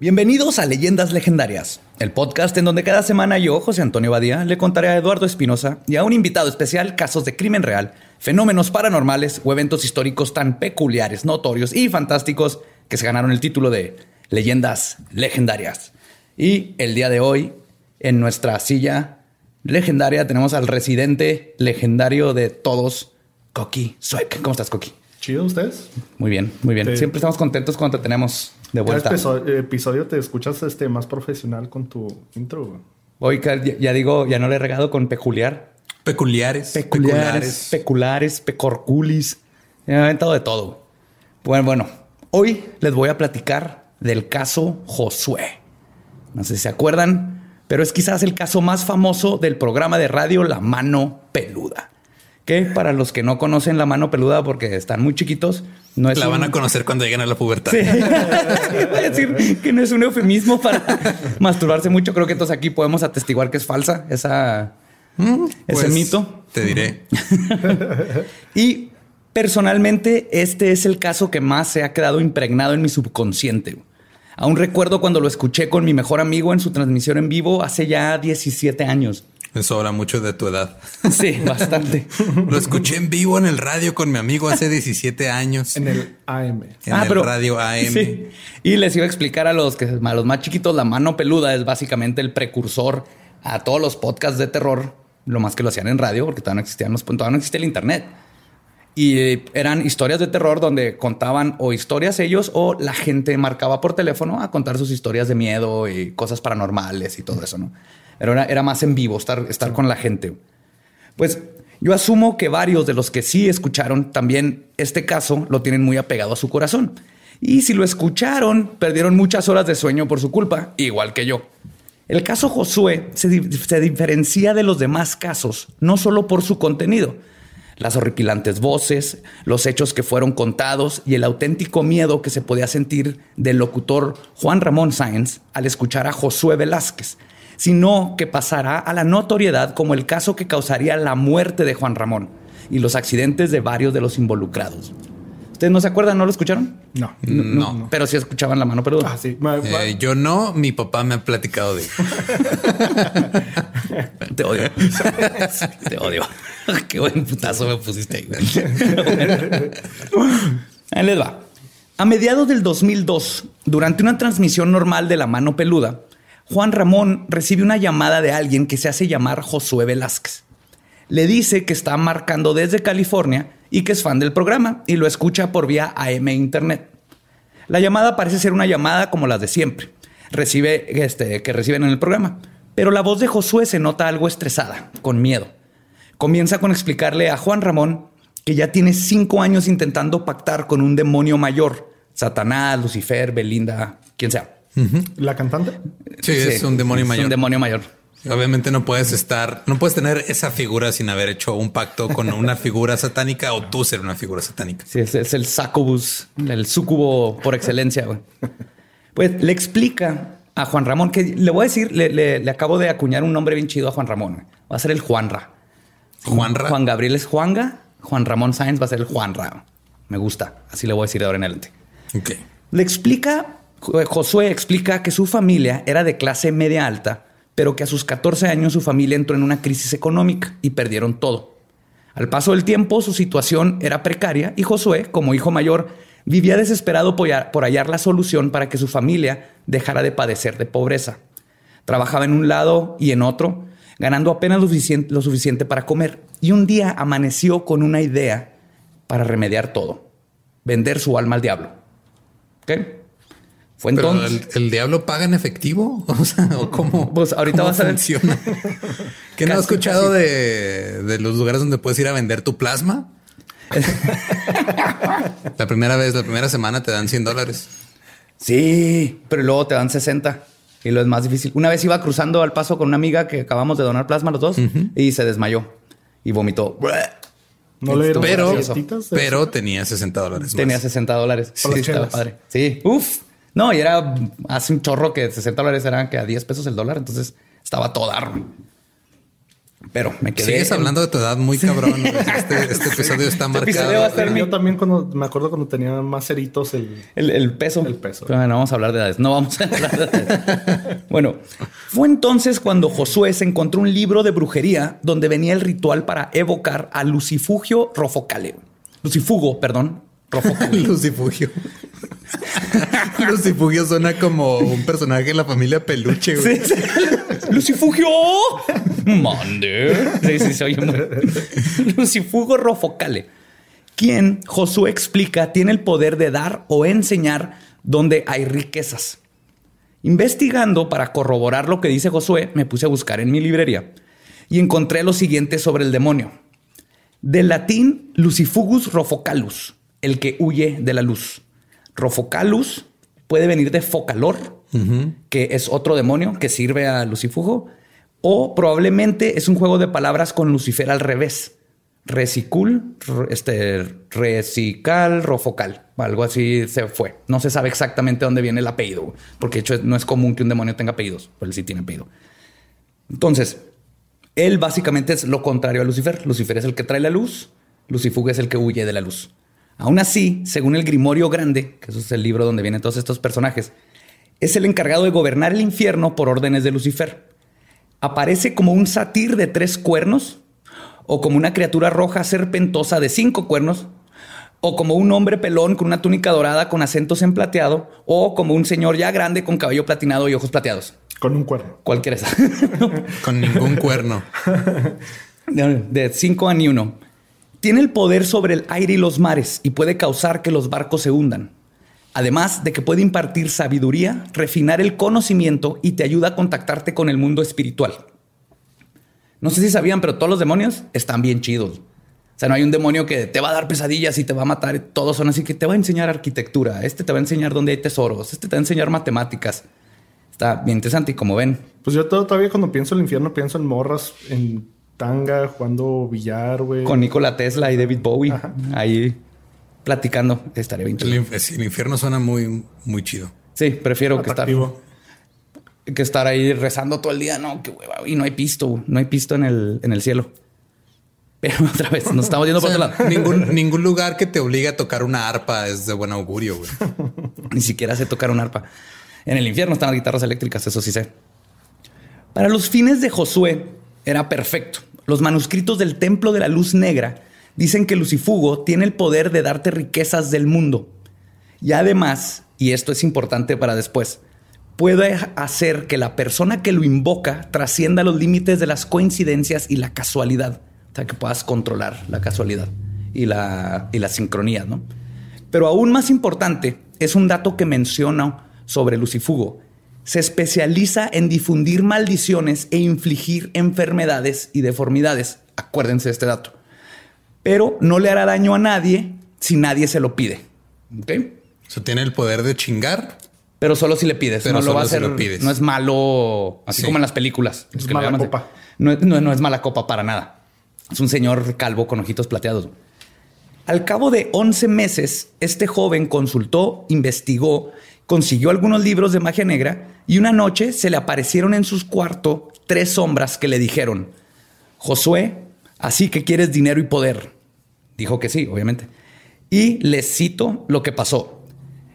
Bienvenidos a Leyendas Legendarias, el podcast en donde cada semana yo, José Antonio Badía, le contaré a Eduardo Espinosa y a un invitado especial casos de crimen real, fenómenos paranormales o eventos históricos tan peculiares, notorios y fantásticos que se ganaron el título de Leyendas Legendarias. Y el día de hoy, en nuestra silla legendaria, tenemos al residente legendario de todos, Coqui Suek. ¿Cómo estás, Coqui? Chido, ¿ustedes? Muy bien, muy bien. Siempre estamos contentos cuando te tenemos de vuelta. Cada episodio te escuchas este más profesional con tu intro. Hoy ya, digo, ya no le he regado con peculiar. Peculiares. Peculiares. Peculares, pecorculis. He inventado de todo. Bueno, bueno. Hoy les voy a platicar del caso Josué. No sé si se acuerdan, pero es quizás el caso más famoso del programa de radio La Mano Peluda que para los que no conocen la mano peluda porque están muy chiquitos, no es. La van a conocer cuando lleguen a la pubertad. Sí. Voy a decir que no es un eufemismo para masturbarse mucho. Creo que entonces aquí podemos atestiguar que es falsa esa, mm, ese pues, mito. Te diré. y personalmente, este es el caso que más se ha quedado impregnado en mi subconsciente. Aún recuerdo cuando lo escuché con mi mejor amigo en su transmisión en vivo hace ya 17 años. Eso habla mucho de tu edad. Sí, bastante. Lo escuché en vivo en el radio con mi amigo hace 17 años. En el AM. En ah, el radio AM. Sí. Y les iba a explicar a los, que, a los más chiquitos, la mano peluda es básicamente el precursor a todos los podcasts de terror, lo más que lo hacían en radio, porque todavía no existían los, todavía no existía el internet. Y eh, eran historias de terror donde contaban o historias ellos o la gente marcaba por teléfono a contar sus historias de miedo y cosas paranormales y todo eso, ¿no? Era, era más en vivo, estar, estar con la gente. Pues yo asumo que varios de los que sí escucharon también este caso lo tienen muy apegado a su corazón. Y si lo escucharon, perdieron muchas horas de sueño por su culpa, igual que yo. El caso Josué se, se, diferencia de los demás casos, no solo por su contenido, las horripilantes voces, los hechos que fueron contados y el auténtico miedo que se podía sentir del locutor Juan Ramón Sáenz al escuchar a Josué Velázquez, sino que pasará a la notoriedad como el caso que causaría la muerte de Juan Ramón y los accidentes de varios de los involucrados. ¿Ustedes no se acuerdan? ¿No lo escucharon? No, no. Pero sí escuchaban la mano peluda. Ah, sí. Eh, yo no, mi papá me ha platicado de Te odio. Te odio. Qué buen putazo me pusiste ahí. les va. A mediados del 2002, durante una transmisión normal de la mano peluda, Juan Ramón recibe una llamada de alguien que se hace llamar Josué Velázquez. Le dice que está marcando desde California y que es fan del programa y lo escucha por vía AM Internet. La llamada parece ser una llamada como las de siempre, recibe, este, que reciben en el programa, pero la voz de Josué se nota algo estresada, con miedo. Comienza con explicarle a Juan Ramón que ya tiene cinco años intentando pactar con un demonio mayor, Satanás, Lucifer, Belinda, quien sea ¿La cantante? Sí, es un demonio mayor. un demonio mayor. Obviamente no puedes estar, no puedes tener esa figura sin haber hecho un pacto con una figura satánica o tú ser una figura satánica. Sí, es, el sacobus, el sucubo por excelencia. Pues le explica a Juan Ramón que le voy a decir, le, acabo de acuñar un nombre bien chido a Juan Ramón. Va a ser el Juanra. Juanra. Juan Gabriel es Juanga. Juan Ramón Sáenz va a ser el Juanra. Me gusta. Así le voy a decir de ahora en adelante. Ok. Le explica Josué explica que su familia era de clase media alta, pero que a sus 14 años su familia entró en una crisis económica y perdieron todo. Al paso del tiempo su situación era precaria y Josué, como hijo mayor, vivía desesperado por hallar la solución para que su familia dejara de padecer de pobreza. Trabajaba en un lado y en otro, ganando apenas lo suficiente, para comer. Y un día amaneció con una idea para remediar todo. Vender su alma al diablo. ¿Qué? Fue entonces. el, diablo paga en efectivo? O sea, cómo? Pues ahorita vas a ver. ¿Qué no has escuchado de, los lugares donde puedes ir a vender tu plasma? la primera vez, la primera semana te dan 100 dólares. Sí, pero luego te dan 60. Y lo es más difícil. Una vez iba cruzando al paso con una amiga que acabamos de donar plasma los dos y se desmayó y vomitó. No le dieron Pero, pero tenía 60 dólares. Tenía más. 60 dólares. Sí, estaba padre. Sí, uf. No, y era hace un chorro que 60 dólares eran que a 10 pesos el dólar. Entonces estaba todo dar. Pero me quedé. Sigues en- hablando de tu edad muy cabrón. Este, este episodio está Este episodio va a marcado. ser mi- Yo también cuando me acuerdo cuando tenía más ceritos el El, el peso. El peso. Pero no vamos a hablar de edades. No vamos a hablar de edades. bueno, fue entonces cuando Josué se encontró un libro de brujería donde venía el ritual para evocar a Lucifugio Rofocale. Lucifugo, perdón. Lucifugio. Lucifugio suena como un personaje en la familia peluche. güey. Sí, sí. Lucifugio. Mande. Sí, sí, se oye muy. Lucifugo Rofocale. Quien Josué explica tiene el poder de dar o enseñar donde hay riquezas. Investigando para corroborar lo que dice Josué, me puse a buscar en mi librería y encontré lo siguiente sobre el demonio. Del latín Lucifugus Rofocalus, el que huye de la luz. Rofocalus puede venir de focalor, que es otro demonio que sirve a Lucifugo, o probablemente es un juego de palabras con Lucifer al revés. Resicul, r- este, recical, rofocal, algo así se fue. No se sabe exactamente dónde viene el apellido, porque de hecho no es común que un demonio tenga apellidos, pero él sí tiene apellido. Entonces, él básicamente es lo contrario a Lucifer. Lucifer es el que trae la luz, Lucifugo es el que huye de la luz. Aún así, según el Grimorio Grande, que eso es el libro donde vienen todos estos personajes, es el encargado de gobernar el infierno por órdenes de Lucifer. Aparece como un satir de tres cuernos, o como una criatura roja serpentosa de cinco cuernos, o como un hombre pelón con una túnica dorada con acentos en plateado, o como un señor ya grande con cabello platinado y ojos plateados. con un cuerno. Cualquiera esa. Con ningún cuerno. De de cinco a ni uno. Tiene el poder sobre el aire y los mares y puede causar que los barcos se hundan. Además de que puede impartir sabiduría, refinar el conocimiento y te ayuda a contactarte con el mundo espiritual. No sé si sabían, pero todos los demonios están bien chidos. O sea, no hay un demonio que te va a dar pesadillas y te va a matar. Todos son así que te va a enseñar arquitectura. Este te va a enseñar dónde hay tesoros. Este te va a enseñar matemáticas. Está bien interesante y como ven, Pues yo todavía cuando pienso en el infierno pienso en morras en tanga jugando billar, güey. con Nikola Tesla y David Bowie ahí platicando. Estaría bien chido. El, el infierno suena muy, muy chido. Sí, prefiero que estar, Atractivo. que estar ahí rezando todo el día. No, qué hueva. Y no hay pisto, no hay pisto en el, en el cielo. Pero otra vez, nos estamos yendo O por sea, otro lado. ningún, ningún lugar que te obligue a tocar una arpa es de buen augurio, güey. Ni siquiera sé tocar un arpa. En el infierno están las guitarras eléctricas, eso sí sé. Para los fines de Josué era perfecto. Los manuscritos del Templo de la Luz Negra dicen que Lucifugo tiene el poder de darte riquezas del mundo. Y además, y esto es importante para después, puede hacer que la persona que lo invoca trascienda los límites de las coincidencias y la casualidad. O sea, que puedas controlar la casualidad y la, y la sincronía, ¿no? Pero aún más importante es un dato que menciono sobre Lucifugo. Se especializa en difundir maldiciones e infligir enfermedades y deformidades. Acuérdense de este dato. Pero no le hará daño a nadie si nadie se lo pide. ¿Ok? O sea, tiene el poder de chingar. Pero solo si le pides. Pero no lo va a solo si hacer. lo pides. No es malo, así Sí. como en las películas. Es que mala llaman- copa. No, es- no- no es mala copa para nada. Es un señor calvo con ojitos plateados. Al cabo de 11 meses, este joven consultó, investigó, consiguió algunos libros de magia negra y una noche se le aparecieron en su cuarto tres sombras que le dijeron, Josué, así que quieres dinero y poder. Dijo que sí, obviamente. Y les cito lo que pasó.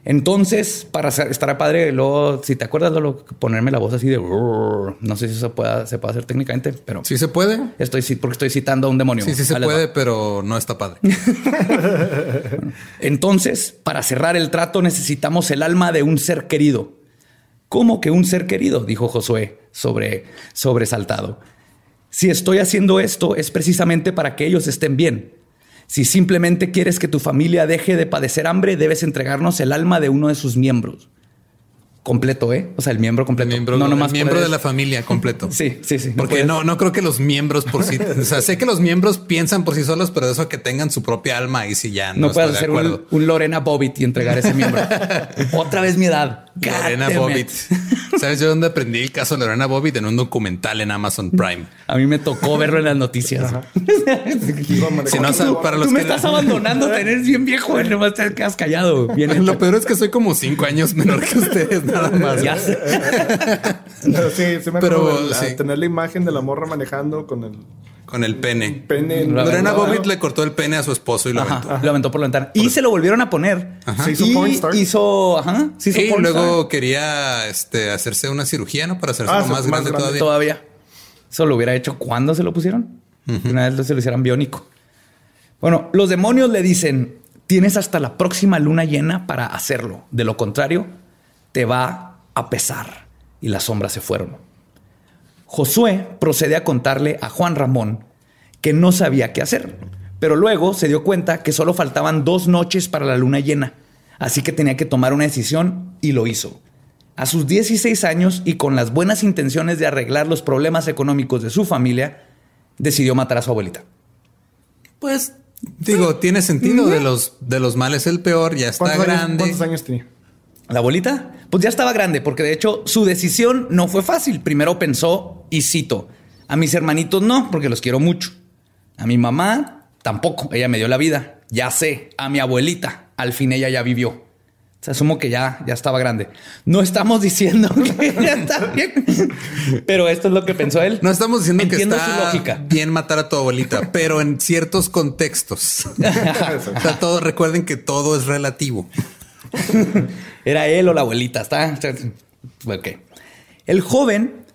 Entonces, para estará padre, luego, si te acuerdas, Lolo, ponerme la voz así de... No sé si eso pueda, se puede hacer técnicamente, pero Sí se puede. estoy porque estoy citando a un demonio. Sí, sí se va. puede, pero no está padre. Entonces, para cerrar el trato necesitamos el alma de un ser querido. ¿Cómo que un ser querido? Dijo Josué, sobre, sobresaltado. Si estoy haciendo esto es precisamente para que ellos estén bien. Si simplemente quieres que tu familia deje de padecer hambre, debes entregarnos el alma de uno de sus miembros. Completo, ¿eh? O sea, el miembro completo. Miembro, no el nomás miembro puedes- de la familia completo. Sí, sí, sí. Porque puedes- no, no creo que los miembros por sí, o sea, sé que los miembros piensan por sí solos, pero eso que tengan su propia alma y si ya no, No puedes de hacer un, un Lorena Bobbitt y entregar ese miembro. Otra vez mi edad. Lorena Bobbitt. ¿Sabes yo dónde aprendí el caso de Lorena Bobbitt? En un documental en Amazon Prime. A mí me tocó verlo en las noticias. Si no, Tú, para tú los me que estás abandonando, eres bien viejo, güey, nomás te quedas callado. Bien. Lo peor es que soy como cinco años menor que ustedes, nada más. Ya sé. Pero sí, sí me Pero, la- sí. tener la imagen de la morra manejando con el Con el pene. pene. en- Lorena Bobbitt le cortó el pene a su esposo y lo aventó. Ajá, lo aventó por la ventana. Y se lo volvieron a poner. Se hizo y hizo, ajá, se hizo Y luego quería este, hacerse una cirugía, ¿no? Para hacerse Ah, más más grande, grande todavía. todavía. Eso lo hubiera hecho cuando se lo pusieron. Una vez se lo hicieran biónico. Bueno, los demonios le dicen: tienes hasta la próxima luna llena para hacerlo. De lo contrario, te va a pesar. Y las sombras se fueron. Josué procede a contarle a Juan Ramón que no sabía qué hacer, pero luego se dio cuenta que solo faltaban dos noches para la luna llena, así que tenía que tomar una decisión y lo hizo. A sus 16 años y con las buenas intenciones de arreglar los problemas económicos de su familia, decidió matar a su abuelita. Pues digo, tiene sentido de los de los males el peor, ya está ¿Cuántos años, grande. ¿Cuántos años tenía? La abuelita, pues ya estaba grande, porque de hecho su decisión no fue fácil. Primero pensó, y cito, a mis hermanitos no, porque los quiero mucho. A mi mamá tampoco, ella me dio la vida. Ya sé, a mi abuelita, al fin ella ya vivió. O sea, asumo que ya, ya estaba grande. No estamos diciendo que ya está bien, pero esto es lo que pensó él. No estamos diciendo Entiendo que está su lógica. bien matar a tu abuelita, pero en ciertos contextos. o sea, todo, recuerden que todo es relativo. Era él o la abuelita, está. Ok. El joven,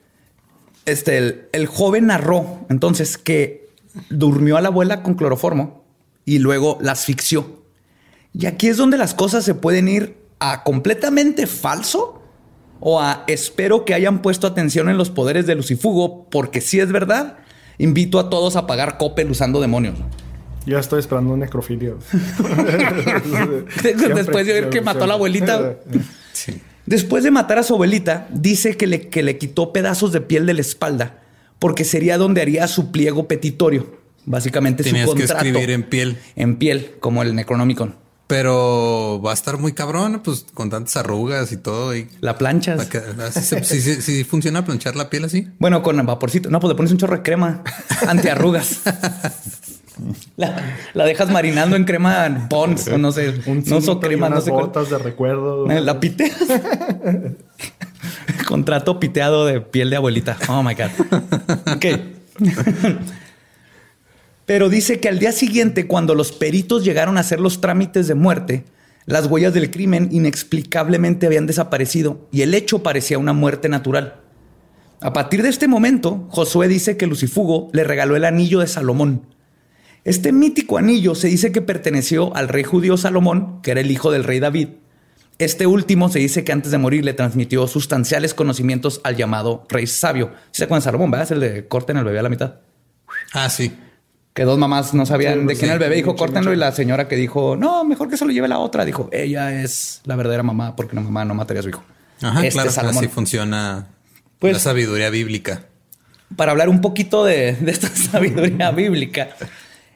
este, el, joven narró entonces que durmió a la abuela con cloroformo y luego la asfixió. Y aquí es donde las cosas se pueden ir a completamente falso o a espero que hayan puesto atención en los poderes de Lucifugo, porque si es verdad, invito a todos a pagar Coppel usando demonios. Ya estoy esperando un necrofilia. Después de ver que mató a la abuelita. Sí. Después de matar a su abuelita, dice que le, que le quitó pedazos de piel de la espalda porque sería donde haría su pliego petitorio. Básicamente Tenías su que contrato. escribir en piel. En piel, como el Necronomicon. Pero va a estar muy cabrón, pues con tantas arrugas y todo. Y La planchas. se- si, si- si funciona planchar la piel así. Bueno, con vaporcito. No, pues le pones un chorro de crema antiarrugas. La, la dejas marinando en crema Pons, o no sé. Un no y crema, no sé cuál. botas de recuerdo. Eh, La piteas. Contrato piteado de piel de abuelita. Oh my God. Ok. Pero dice que al día siguiente, cuando los peritos llegaron a hacer los trámites de muerte, las huellas del crimen inexplicablemente habían desaparecido y el hecho parecía una muerte natural. A partir de este momento, Josué dice que Lucifugo le regaló el anillo de Salomón. Este mítico anillo se dice que perteneció al rey judío Salomón, que era el hijo del rey David. Este último se dice que antes de morir le transmitió sustanciales conocimientos al llamado rey sabio. ¿Sí se acuerdan de Salomón, verdad? Es el de corten al bebé a la mitad. Ah, sí. Que dos mamás no sabían Sí, de quién era el bebé. Dijo, mucho, córtenlo. mucho. Y la señora que dijo, no, mejor que se lo lleve la otra. Dijo, ella es la verdadera mamá porque la mamá no mataría a su hijo. Ajá, Este claro. Salomón. Así funciona Pues- la sabiduría bíblica. para hablar un poquito de, de esta sabiduría bíblica.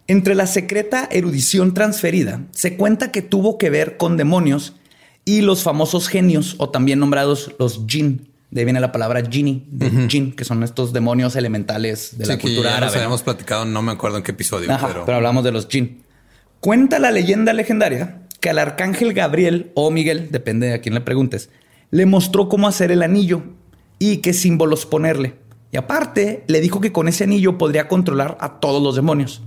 Entre la secreta erudición transferida, se cuenta que tuvo que ver con demonios y los famosos genios, o también nombrados los jinn. De ahí viene la palabra genie, de jinn, que son estos demonios elementales de la sí, cultura ya árabe. habíamos platicado, no me acuerdo en qué episodio, Ajá, pero, pero... hablamos de los jinn. Cuenta la leyenda legendaria que al arcángel Gabriel o Miguel, depende de a quién le preguntes, le mostró cómo hacer el anillo y qué símbolos ponerle. Y aparte, le dijo que con ese anillo podría controlar a todos los demonios.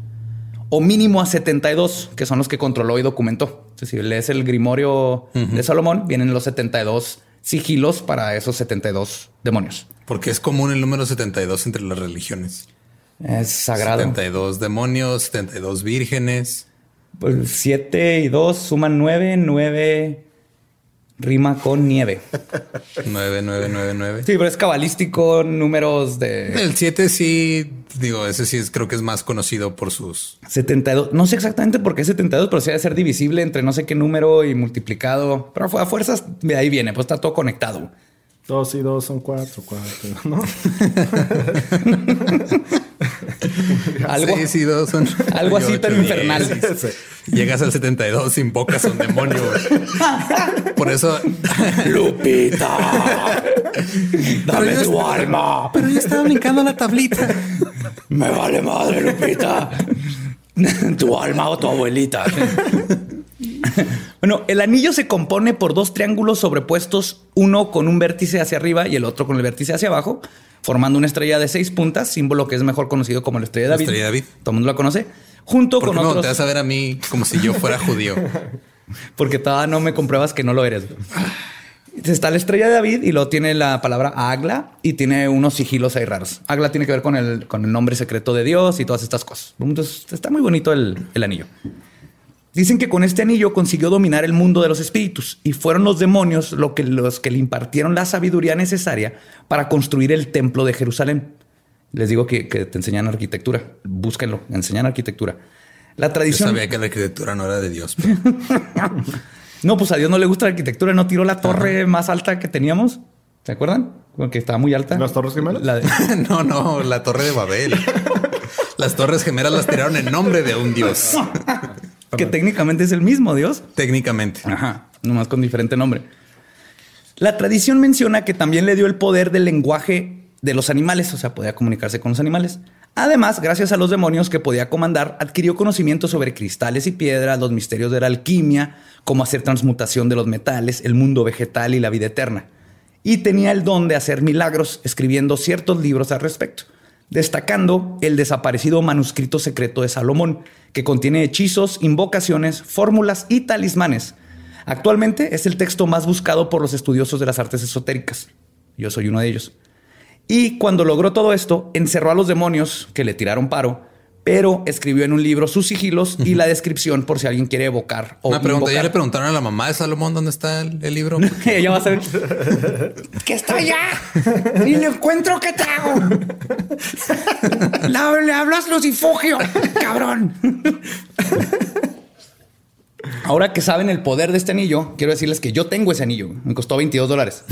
O mínimo a 72, que son los que controló y documentó. Entonces, si lees el Grimorio de Salomón, vienen los 72 sigilos para esos 72 demonios. porque es común el número 72 entre las religiones. Es sagrado. 72 demonios, 72 vírgenes. Pues 7 y 2 suman 9, 9 rima con nieve. 9999. Sí, pero es cabalístico, números de El 7 sí, digo, ese sí es, creo que es más conocido por sus. 72. No sé exactamente por qué 72, pero sí debe ser divisible entre no sé qué número y multiplicado. Pero a fuerzas de ahí viene, pues está todo conectado. Dos y dos son cuatro, cuatro, ¿no? Algo, Seis y dos son algo así, diez. infernal. Llegas al 72, invocas a un demonio. Por eso. Lupita, dame tu estaba- alma. Pero yo estaba brincando la tablita. Me vale madre, Lupita. tu alma o tu abuelita. bueno, el anillo se compone por dos triángulos sobrepuestos, uno con un vértice hacia arriba y el otro con el vértice hacia abajo, formando una estrella de seis puntas, símbolo que es mejor conocido como la estrella de La David. estrella de David. Todo el mundo la conoce. Junto ¿Por con qué me otros. volteas a ver a mí como si yo fuera judío? Porque todavía no me compruebas que no lo eres. Está la estrella de David y luego tiene la palabra Agla y tiene unos sigilos ahí raros. Agla tiene que ver con el, con el nombre secreto de Dios y todas estas cosas. Entonces está muy bonito el, el anillo. Dicen que con este anillo consiguió dominar el mundo de los espíritus y fueron los demonios lo que, los que le impartieron la sabiduría necesaria para construir el templo de Jerusalén. Les digo que, que te enseñan arquitectura. Búsquenlo, enseñan arquitectura. La Yo tradición. sabía que la arquitectura no era de Dios. pero- No, pues a Dios no le gusta la arquitectura, no tiró la torre más alta que teníamos. ¿Se acuerdan? Porque estaba muy alta. ¿Las Torres Gemelas? La de- No, no, la torre de Babel. Las torres gemelas las tiraron en nombre de un dios. Que técnicamente es el mismo Dios. Técnicamente. Ajá, nomás con diferente nombre. La tradición menciona que también le dio el poder del lenguaje de los animales, o sea, podía comunicarse con los animales. Además, gracias a los demonios que podía comandar, adquirió conocimiento sobre cristales y piedras, los misterios de la alquimia, cómo hacer transmutación de los metales, el mundo vegetal y la vida eterna. Y tenía el don de hacer milagros escribiendo ciertos libros al respecto, destacando el desaparecido manuscrito secreto de Salomón, que contiene hechizos, invocaciones, fórmulas y talismanes. Actualmente es el texto más buscado por los estudiosos de las artes esotéricas. Yo soy uno de ellos. Y cuando logró todo esto, encerró a los demonios que le tiraron paro, pero escribió en un libro sus sigilos y la descripción por si alguien quiere evocar o Una pregunta, ¿ya le preguntaron a la mamá de Salomón dónde está el, el libro? Ella va a saber que está allá y lo encuentro que te hago. La- le hablas lucifugio, cabrón. Ahora que saben el poder de este anillo, quiero decirles que yo tengo ese anillo. Me costó 22 dólares.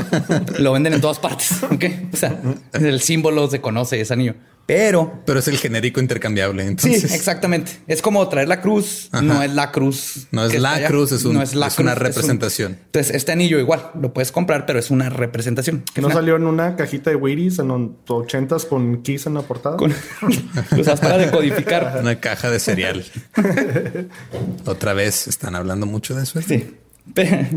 Lo venden en todas partes. ¿ok? O sea, el símbolo se conoce ese anillo. Pero Pero es el genérico intercambiable. Sí, Entonces, exactamente. Es como traer la cruz. Ajá. No es la cruz. No es la cruz, es un- No la es una representación. Entonces, este anillo igual lo puedes comprar, pero es una representación. Que no salió en una cajita de Wheaties en los 80s con Kiss en la portada. con- o sea, es para decodificar. una caja de cereal. Otra vez están hablando mucho de eso. Sí. Pe-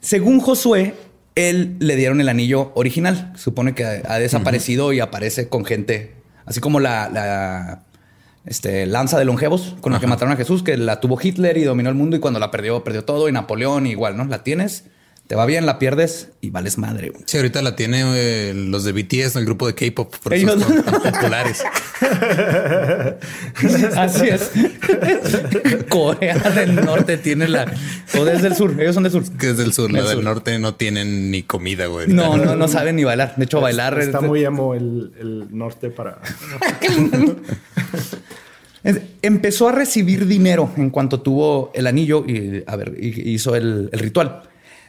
Según Josué, él le dieron el anillo original. Supone que ha ha desaparecido y aparece con gente, así como la, la, este, lanza de longevos con la que mataron a Jesús, que la tuvo Hitler y dominó el mundo y cuando la perdió, perdió todo. Y Napoleón igual, ¿no? La tienes, te va bien, la pierdes y vales madre. güey. Sí, ahorita la tiene eh, los de BTS, el grupo de K-pop, por eso son tan populares. Así es. Corea del Norte tiene la... O desde el sur, ellos son del sur. Que es del sur, la del sur. norte no tienen ni comida, güey. No, no, no saben ni bailar. De hecho, bailar... Está es- muy emo el, el norte para. Es- Empezó a recibir dinero en cuanto tuvo el anillo y a ver, hizo el, el ritual,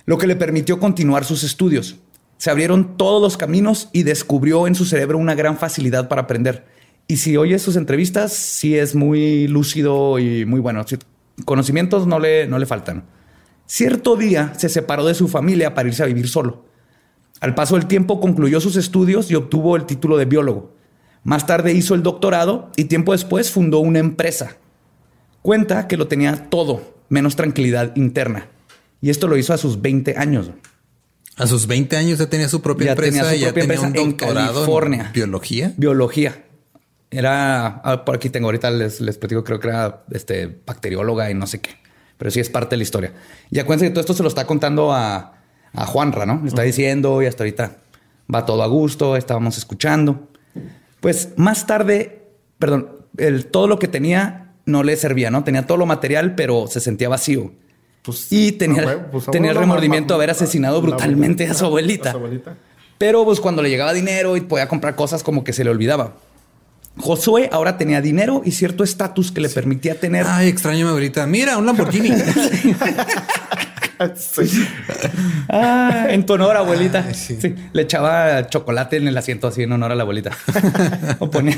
lo que le permitió continuar sus estudios. Se abrieron todos los caminos y descubrió en su cerebro una gran facilidad para aprender. Y si oyes sus entrevistas, sí es muy lúcido y muy bueno. Conocimientos no le, no le faltan. Cierto día se separó de su familia para irse a vivir solo. Al paso del tiempo concluyó sus estudios y obtuvo el título de biólogo. Más tarde hizo el doctorado y tiempo después fundó una empresa. Cuenta que lo tenía todo, menos tranquilidad interna. Y esto lo hizo a sus 20 años. A sus 20 años ya tenía su propia Ya empresa tenía su y ya tenía un empresa en doctorado California. en biología. Biología. Era, ah, por aquí tengo ahorita, les, les platico, creo que era este, bacterióloga y no sé qué. Pero sí es parte de la historia. Y acuérdense que todo esto se lo está contando a, a Juanra, ¿no? Le está diciendo y hasta ahorita va todo a gusto, estábamos escuchando. Pues más tarde, perdón, el, todo lo que tenía no le servía, ¿no? Tenía todo lo material, pero se sentía vacío. Pues, Y tenía, pues, tenía el remordimiento de haber asesinado brutalmente a su abuelita. a su abuelita. Pero pues cuando le llegaba dinero y podía comprar cosas como que se le olvidaba. Josué ahora tenía dinero y cierto estatus que le permitía tener. Ay, extraño a mi abuelita. Mira, un Lamborghini. Sí. Ah, en tu honor, abuelita. Sí. Le echaba chocolate en el asiento así en honor a la abuelita. o ponía,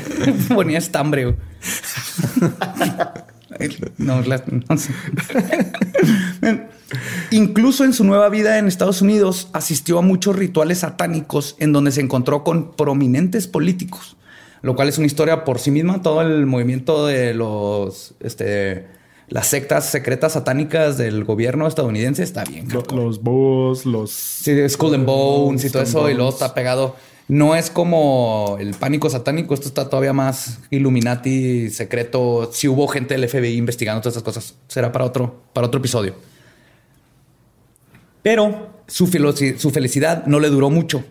ponía estambre. No, la- no sé. Incluso en su nueva vida en Estados Unidos asistió a muchos rituales satánicos en donde se encontró con prominentes políticos, lo cual es una historia por sí misma. Todo el movimiento de los, este, las sectas secretas satánicas del gobierno estadounidense está bien. Lo- los búhos, los. Sí, Skull and Bones y todo eso, y luego está pegado. No es como el pánico satánico, esto está todavía más Illuminati, secreto. Si hubo gente del FBI investigando todas esas cosas, será para otro, para otro episodio. Pero su, su felicidad no le duró mucho.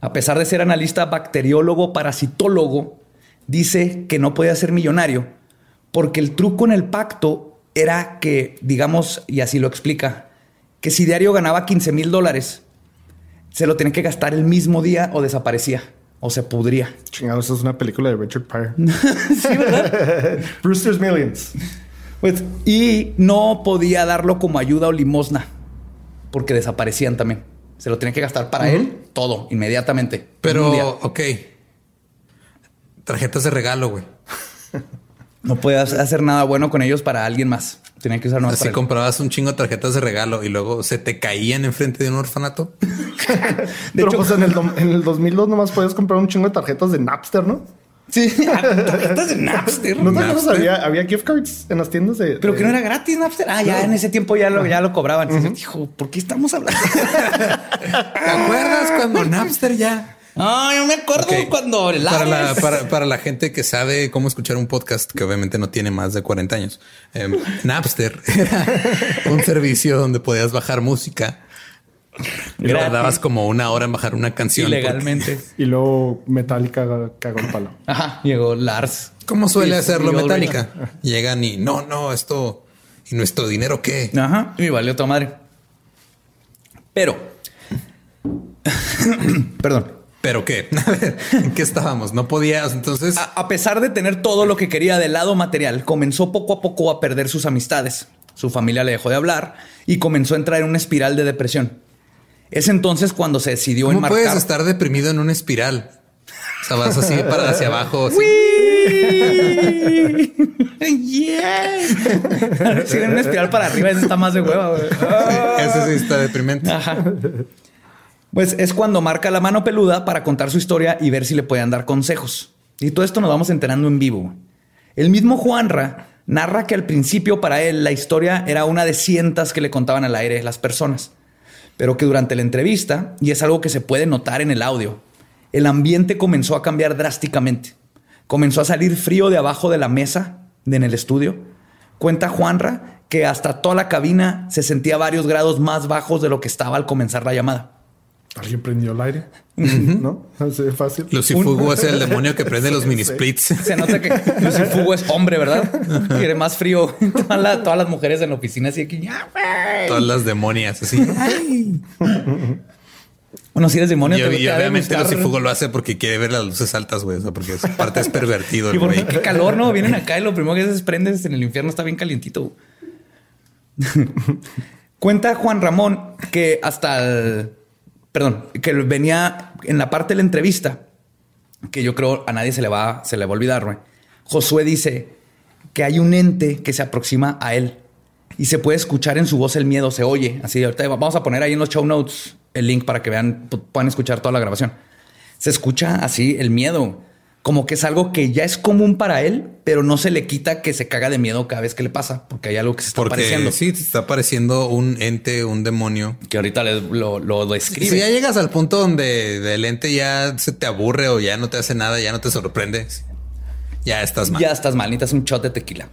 A pesar de ser analista bacteriólogo parasitólogo, dice que no podía ser millonario porque el truco en el pacto era que, digamos, y así lo explica, que si diario ganaba 15 mil dólares, se lo tenía que gastar el mismo día o desaparecía o se pudría. Chingados, esa es una película de Richard Pryor. sí, ¿verdad? Brewster's Millions. Pues, y no podía darlo como ayuda o limosna porque desaparecían también. Se lo tenía que gastar para él todo, inmediatamente. Pero, ok. Tarjetas de regalo, güey. no podías hacer nada bueno con ellos para alguien más. Tenía que usar nomás Así comprabas un chingo de tarjetas de regalo y luego se te caían enfrente de un orfanato. Pero hecho- pues en el, en el 2002 nomás podías comprar un chingo de tarjetas de Napster, ¿no? Sí, tarjetas de Napster. ¿No te Napster. acuerdas? Había, había gift cards en las tiendas de. Pero de- que no era gratis Napster. Ah, ya en ese tiempo ya lo, ya lo cobraban. Dijo, ¿por qué estamos hablando? ¿Te acuerdas cuando Napster ya? Ah, yo me acuerdo cuando para la, para, para la gente que sabe cómo escuchar un podcast, que obviamente no tiene más de 40 años, em, Napster era un servicio donde podías bajar música tardabas como una hora en bajar una canción. ilegalmente. Y luego Metallica cagó el palo. Ajá, llegó Lars. porque- ¿Cómo suele Y- hacerlo. Metallica? Llegan y no, no, esto y nuestro dinero qué? Ajá, y valió tu madre. Pero, perdón, Pero qué? A ver, ¿en qué estábamos? No podías. Entonces, a, a pesar de tener todo lo que quería del lado material, comenzó poco a poco a perder sus amistades. Su familia le dejó de hablar y comenzó a entrar en una espiral de depresión. Es entonces cuando se decidió ¿cómo enmarcar. puedes estar deprimido en una espiral? O sea, vas así para hacia abajo. así. yeah. Si en una espiral para arriba, eso está más de hueva. güey. Ese sí está deprimente. Ajá. Pues es cuando marca la mano peluda para contar su historia y ver si le pueden dar consejos. Y todo esto nos vamos enterando en vivo. El mismo Juanra narra que al principio para él la historia era una de cientas que le contaban al aire las personas, pero que durante la entrevista, y es algo que se puede notar en el audio, el ambiente comenzó a cambiar drásticamente. Comenzó a salir frío de abajo de la mesa en el estudio. Cuenta Juanra que hasta toda la cabina se sentía varios grados más bajos de lo que estaba al comenzar la llamada. Alguien prendió el aire. ¿No? Así de fácil. Lucifugo es el demonio que prende los mini splits. Se nota que Lucifugo es hombre, ¿verdad? Quiere más frío. Todas, la- todas las mujeres en la oficina así aquí. "Ya, güey". Todas las demonias así. Bueno, si eres demonio, Y, te- obviamente. Lucifugo lo hace porque quiere ver las luces altas, güey. O sea, porque es parte es pervertido. Y qué calor, ¿no? Vienen acá y lo primero que haces es prendes en el infierno, está bien calientito. Cuenta Juan Ramón que hasta el, perdón, que venía en la parte de la entrevista, que yo creo a nadie se le va, se le va a olvidar, güey. Josué dice que hay un ente que se aproxima a él y se puede escuchar en su voz el miedo, se oye. Así, vamos a poner ahí en los show notes el link para que vean, pu- puedan escuchar toda la grabación. Se escucha así el miedo, como que es algo que ya es común para él, pero no se le quita que se caga de miedo cada vez que le pasa, porque hay algo que se está Porque apareciendo. sí, te está apareciendo un ente, un demonio. Que ahorita les- lo, lo describe. Si ya llegas al punto donde del ente ya se te aburre o ya no te hace nada, ya no te sorprende, ya estás mal. Ya estás mal, necesitas un shot de tequila.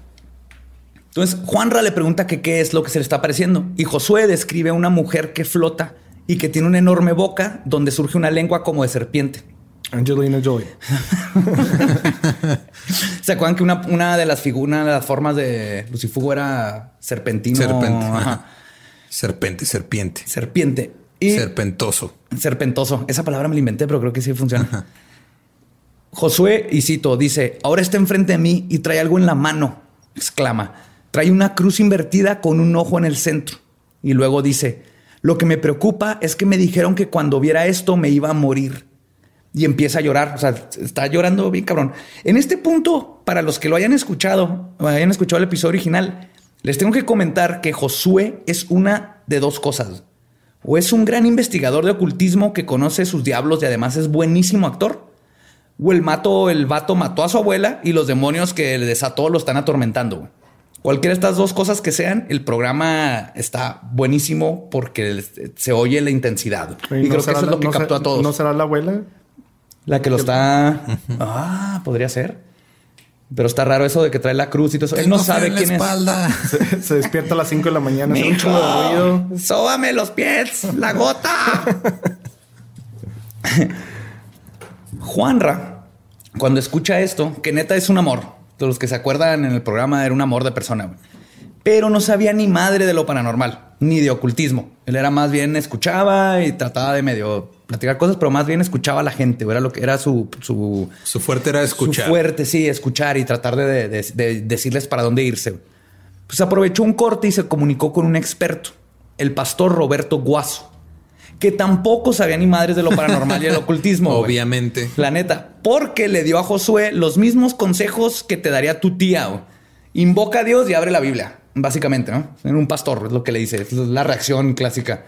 Entonces, Juanra le pregunta que qué es lo que se le está apareciendo. Y Josué describe a una mujer que flota y que tiene una enorme boca donde surge una lengua como de serpiente. Angelina Jolie. ¿Se acuerdan que una, una de las figuras, de las formas de Lucifugo era serpentino? Serpente. Ajá. Serpente, serpiente. Serpiente. Y Serpentoso. serpentoso. Esa palabra me la inventé, pero creo que sí funciona. Josué, y cito, dice, ahora está enfrente de mí y trae algo en la mano, exclama. Trae una cruz invertida con un ojo en el centro. Y luego dice, lo que me preocupa es que me dijeron que cuando viera esto me iba a morir. Y empieza a llorar, o sea, está llorando bien cabrón. En este punto, para los que lo hayan escuchado, o hayan escuchado el episodio original, les tengo que comentar que Josué es una de dos cosas. O es un gran investigador de ocultismo que conoce sus diablos y además es buenísimo actor. O el, mato, el vato mató a su abuela y los demonios que le desató lo están atormentando. Cualquiera de estas dos cosas que sean, el programa está buenísimo porque se oye la intensidad. Y, creo que eso es lo que captó a todos. ¿No será la abuela? La que lo está. Ah, podría ser. Pero está raro eso de que trae la cruz y todo eso. Él no sabe quién espalda. es. Se, despierta a las 5 de la mañana. un ruido. Sóbame los pies, la gota. Juanra, cuando escucha esto, que neta es un amor. Todos los que se acuerdan en el programa era un amor de persona. Pero no sabía ni madre de lo paranormal, ni de ocultismo. Él era más bien escuchaba y trataba de medio platicar cosas, pero más bien escuchaba a la gente. Era lo que era su, su, su fuerte era escuchar. Su fuerte, sí, escuchar y tratar de, decirles para dónde irse. Pues aprovechó un corte y se comunicó con un experto, el pastor Roberto Guaso, que tampoco sabía ni madres de lo paranormal y el ocultismo. Obviamente. La neta, porque le dio a Josué los mismos consejos que te daría tu tía. Invoca a Dios y abre la Biblia, básicamente, ¿no? En un pastor es lo que le dice, es la reacción clásica.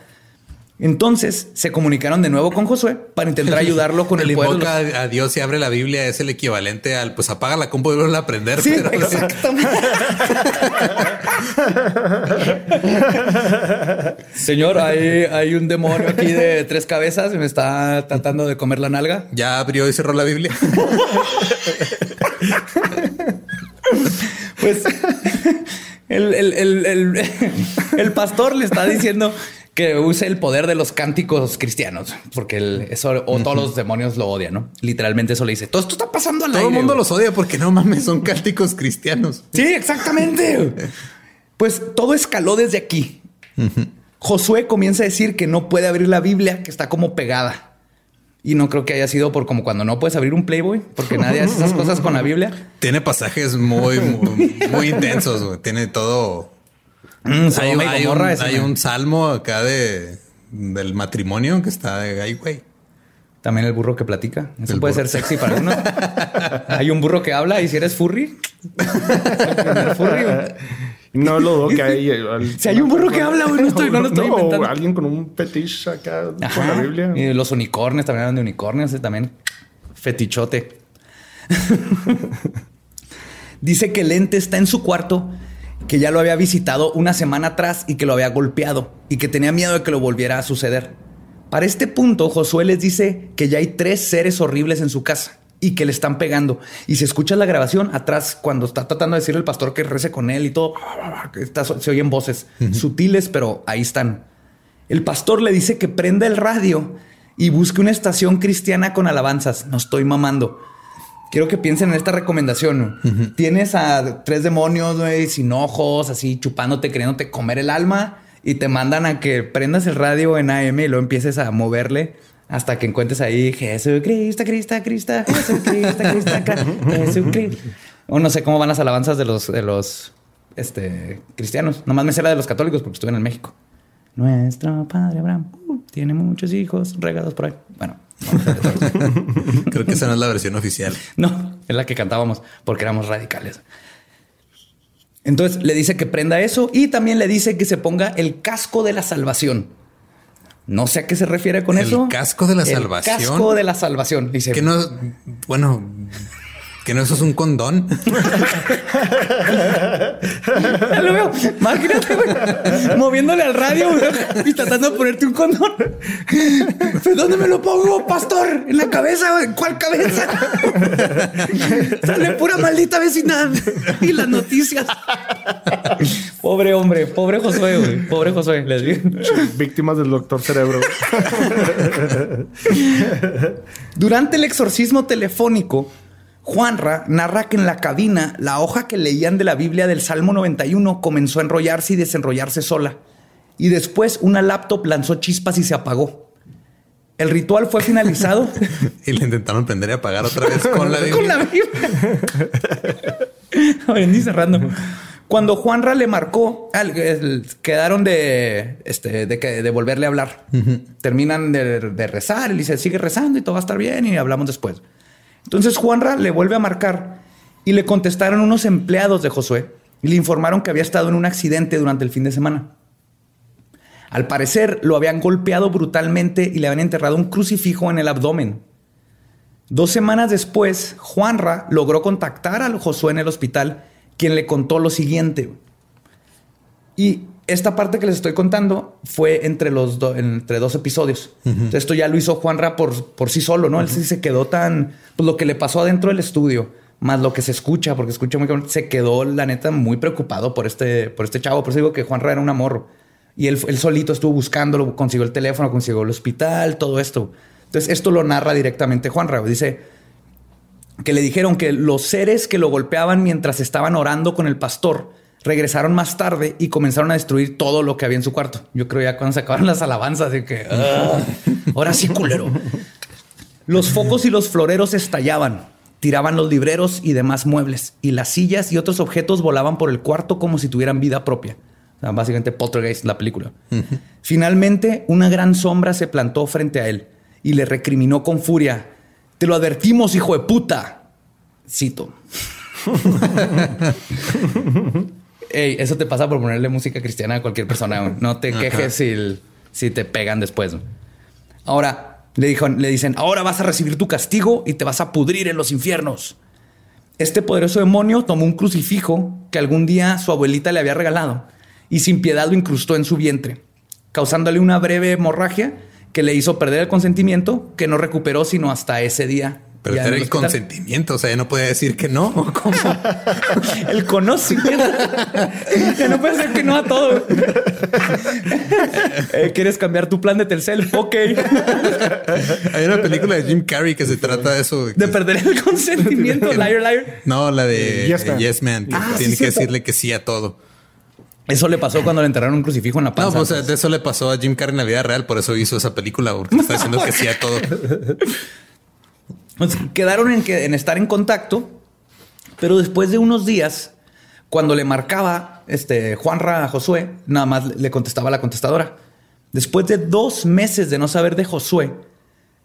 Entonces se comunicaron de nuevo con Josué para intentar ayudarlo con el, el invoca a Dios y abre la Biblia es el equivalente al pues apaga la compu y vuelve a aprender. Sí, exactamente. Señor, hay, hay, un demonio aquí de tres cabezas y me está tratando de comer la nalga. Ya abrió y cerró la Biblia. pues el, el, el pastor le está diciendo que use el poder de los cánticos cristianos, porque eso o todos los demonios lo odian, ¿no? Literalmente eso le dice, todo esto está pasando al Todo el mundo los odia porque no mames, son cánticos cristianos. Sí, exactamente. pues todo escaló desde aquí. Josué comienza a decir que no puede abrir la Biblia, que está como pegada. Y no creo que haya sido por como cuando no puedes abrir un Playboy, porque nadie hace esas cosas con la Biblia. Tiene pasajes muy, muy, muy intensos. Tiene todo Mm, hay, un, salmo acá de del matrimonio que está de ahí, güey. También el burro que platica. Eso puede ser sexy para uno. hay un burro que habla y si eres furry. No lo dudo que hay. si hay un burro que habla, güey, no, estoy, no, lo estoy inventando. alguien con un fetiche acá con la Biblia. Y los unicornios también hablan de unicornios, también fetichote. Dice que el ente está en su cuarto que ya lo había visitado una semana atrás y que lo había golpeado y que tenía miedo de que lo volviera a suceder. Para este punto, Josué les dice que ya hay tres seres horribles en su casa y que le están pegando. Y se escucha la grabación atrás cuando está tratando de decirle al pastor que rece con él y todo. se oyen voces sutiles, pero ahí están. El pastor le dice que prenda el radio y busque una estación cristiana con alabanzas. No estoy mamando quiero que piensen en esta recomendación. Tienes a tres demonios, güey, sin ojos, así chupándote, queriéndote comer el alma y te mandan a que prendas el radio en AM y lo empieces a moverle hasta que encuentres ahí Jesucristo, Cristo, Cristo, Jesucristo, Cristo, Jesucristo. O no sé cómo van las alabanzas de los, de los este, cristianos. Nomás me sé la de los católicos porque estuve en México. Nuestro padre Abraham uh, tiene muchos hijos regados por ahí. Bueno, Creo que esa no es la versión oficial. No, es la que cantábamos porque éramos radicales. Entonces le dice que prenda eso y también le dice que se ponga el casco de la salvación. No sé a qué se refiere con eso. El casco de la el salvación. Casco de la salvación. Dice que no, bueno, que no eso es un condón. lo veo. Imagínate, moviéndole al radio y tratando de ponerte un condón. ¿Dónde me lo pongo, pastor? ¿En la cabeza? ¿En cuál cabeza? Sale pura maldita vecindad y las noticias. Pobre hombre, pobre Josué, güey. Pobre Josué, les digo. Víctimas del doctor cerebro. Durante el exorcismo telefónico, Juanra narra que en la cabina la hoja que leían de la Biblia del Salmo 91 comenzó a enrollarse y desenrollarse sola. Y después una laptop lanzó chispas y se apagó. El ritual fue finalizado. y le intentaron prender y apagar otra vez con la Biblia. con la Biblia. Cerrando. Cuando Juanra le marcó, quedaron de, este, de, de volverle a hablar. Terminan de, rezar, y dice, sigue rezando y todo va a estar bien y hablamos después. Entonces Juanra le vuelve a marcar y le contestaron unos empleados de Josué y le informaron que había estado en un accidente durante el fin de semana. Al parecer lo habían golpeado brutalmente y le habían enterrado un crucifijo en el abdomen. Dos semanas después, Juanra logró contactar a Josué en el hospital, quien le contó lo siguiente. Y esta parte que les estoy contando fue entre los entre dos episodios. Esto ya lo hizo Juanra por, por sí solo, ¿no? Él sí se quedó tan... Pues lo que le pasó adentro del estudio más lo que se escucha, porque escucha muy se quedó la neta muy preocupado por este, por este chavo. Por eso digo que Juan era un amor. Y él, solito estuvo buscándolo, consiguió el teléfono, consiguió el hospital, todo esto. Entonces, esto lo narra directamente Juan Dice que le dijeron que los seres que lo golpeaban mientras estaban orando con el pastor regresaron más tarde y comenzaron a destruir todo lo que había en su cuarto. Yo creo ya cuando se acabaron las alabanzas de que ah, ahora sí culero. Los focos y los floreros estallaban tiraban los libreros y demás muebles, y las sillas y otros objetos volaban por el cuarto como si tuvieran vida propia. básicamente Poltergeist, la película. Finalmente, una gran sombra se plantó frente a él y le recriminó con furia. Te lo advertimos, hijo de puta. Cito. eso te pasa por ponerle música cristiana a cualquier persona. No te quejes si, si te pegan después. Ahora, le, dijo, le dicen, ahora vas a recibir tu castigo y te vas a pudrir en los infiernos. Este poderoso demonio tomó un crucifijo que algún día su abuelita le había regalado y sin piedad lo incrustó en su vientre, causándole una breve hemorragia que le hizo perder el consentimiento que no recuperó sino hasta ese día pero era el consentimiento, o sea, ya no puede decir que no. ¿Cómo? el conocimiento. ya no puede decir que no a todo. Eh, ¿Quieres cambiar tu plan de Telcel? Ok. Hay una película de Jim Carrey que se trata de eso. De perder el consentimiento, liar, liar. No, la de Yes Man. Ah, tiene que decirle que sí a todo. Eso le pasó cuando le enterraron un crucifijo en la panza. No, pues, eso le pasó a Jim Carrey en la vida real, por eso hizo esa película, porque está diciendo que sí a todo. Quedaron en, que, estar en contacto, pero después de unos días, cuando le marcaba este Juanra a Josué, nada más le contestaba la contestadora. Después de dos meses de no saber de Josué,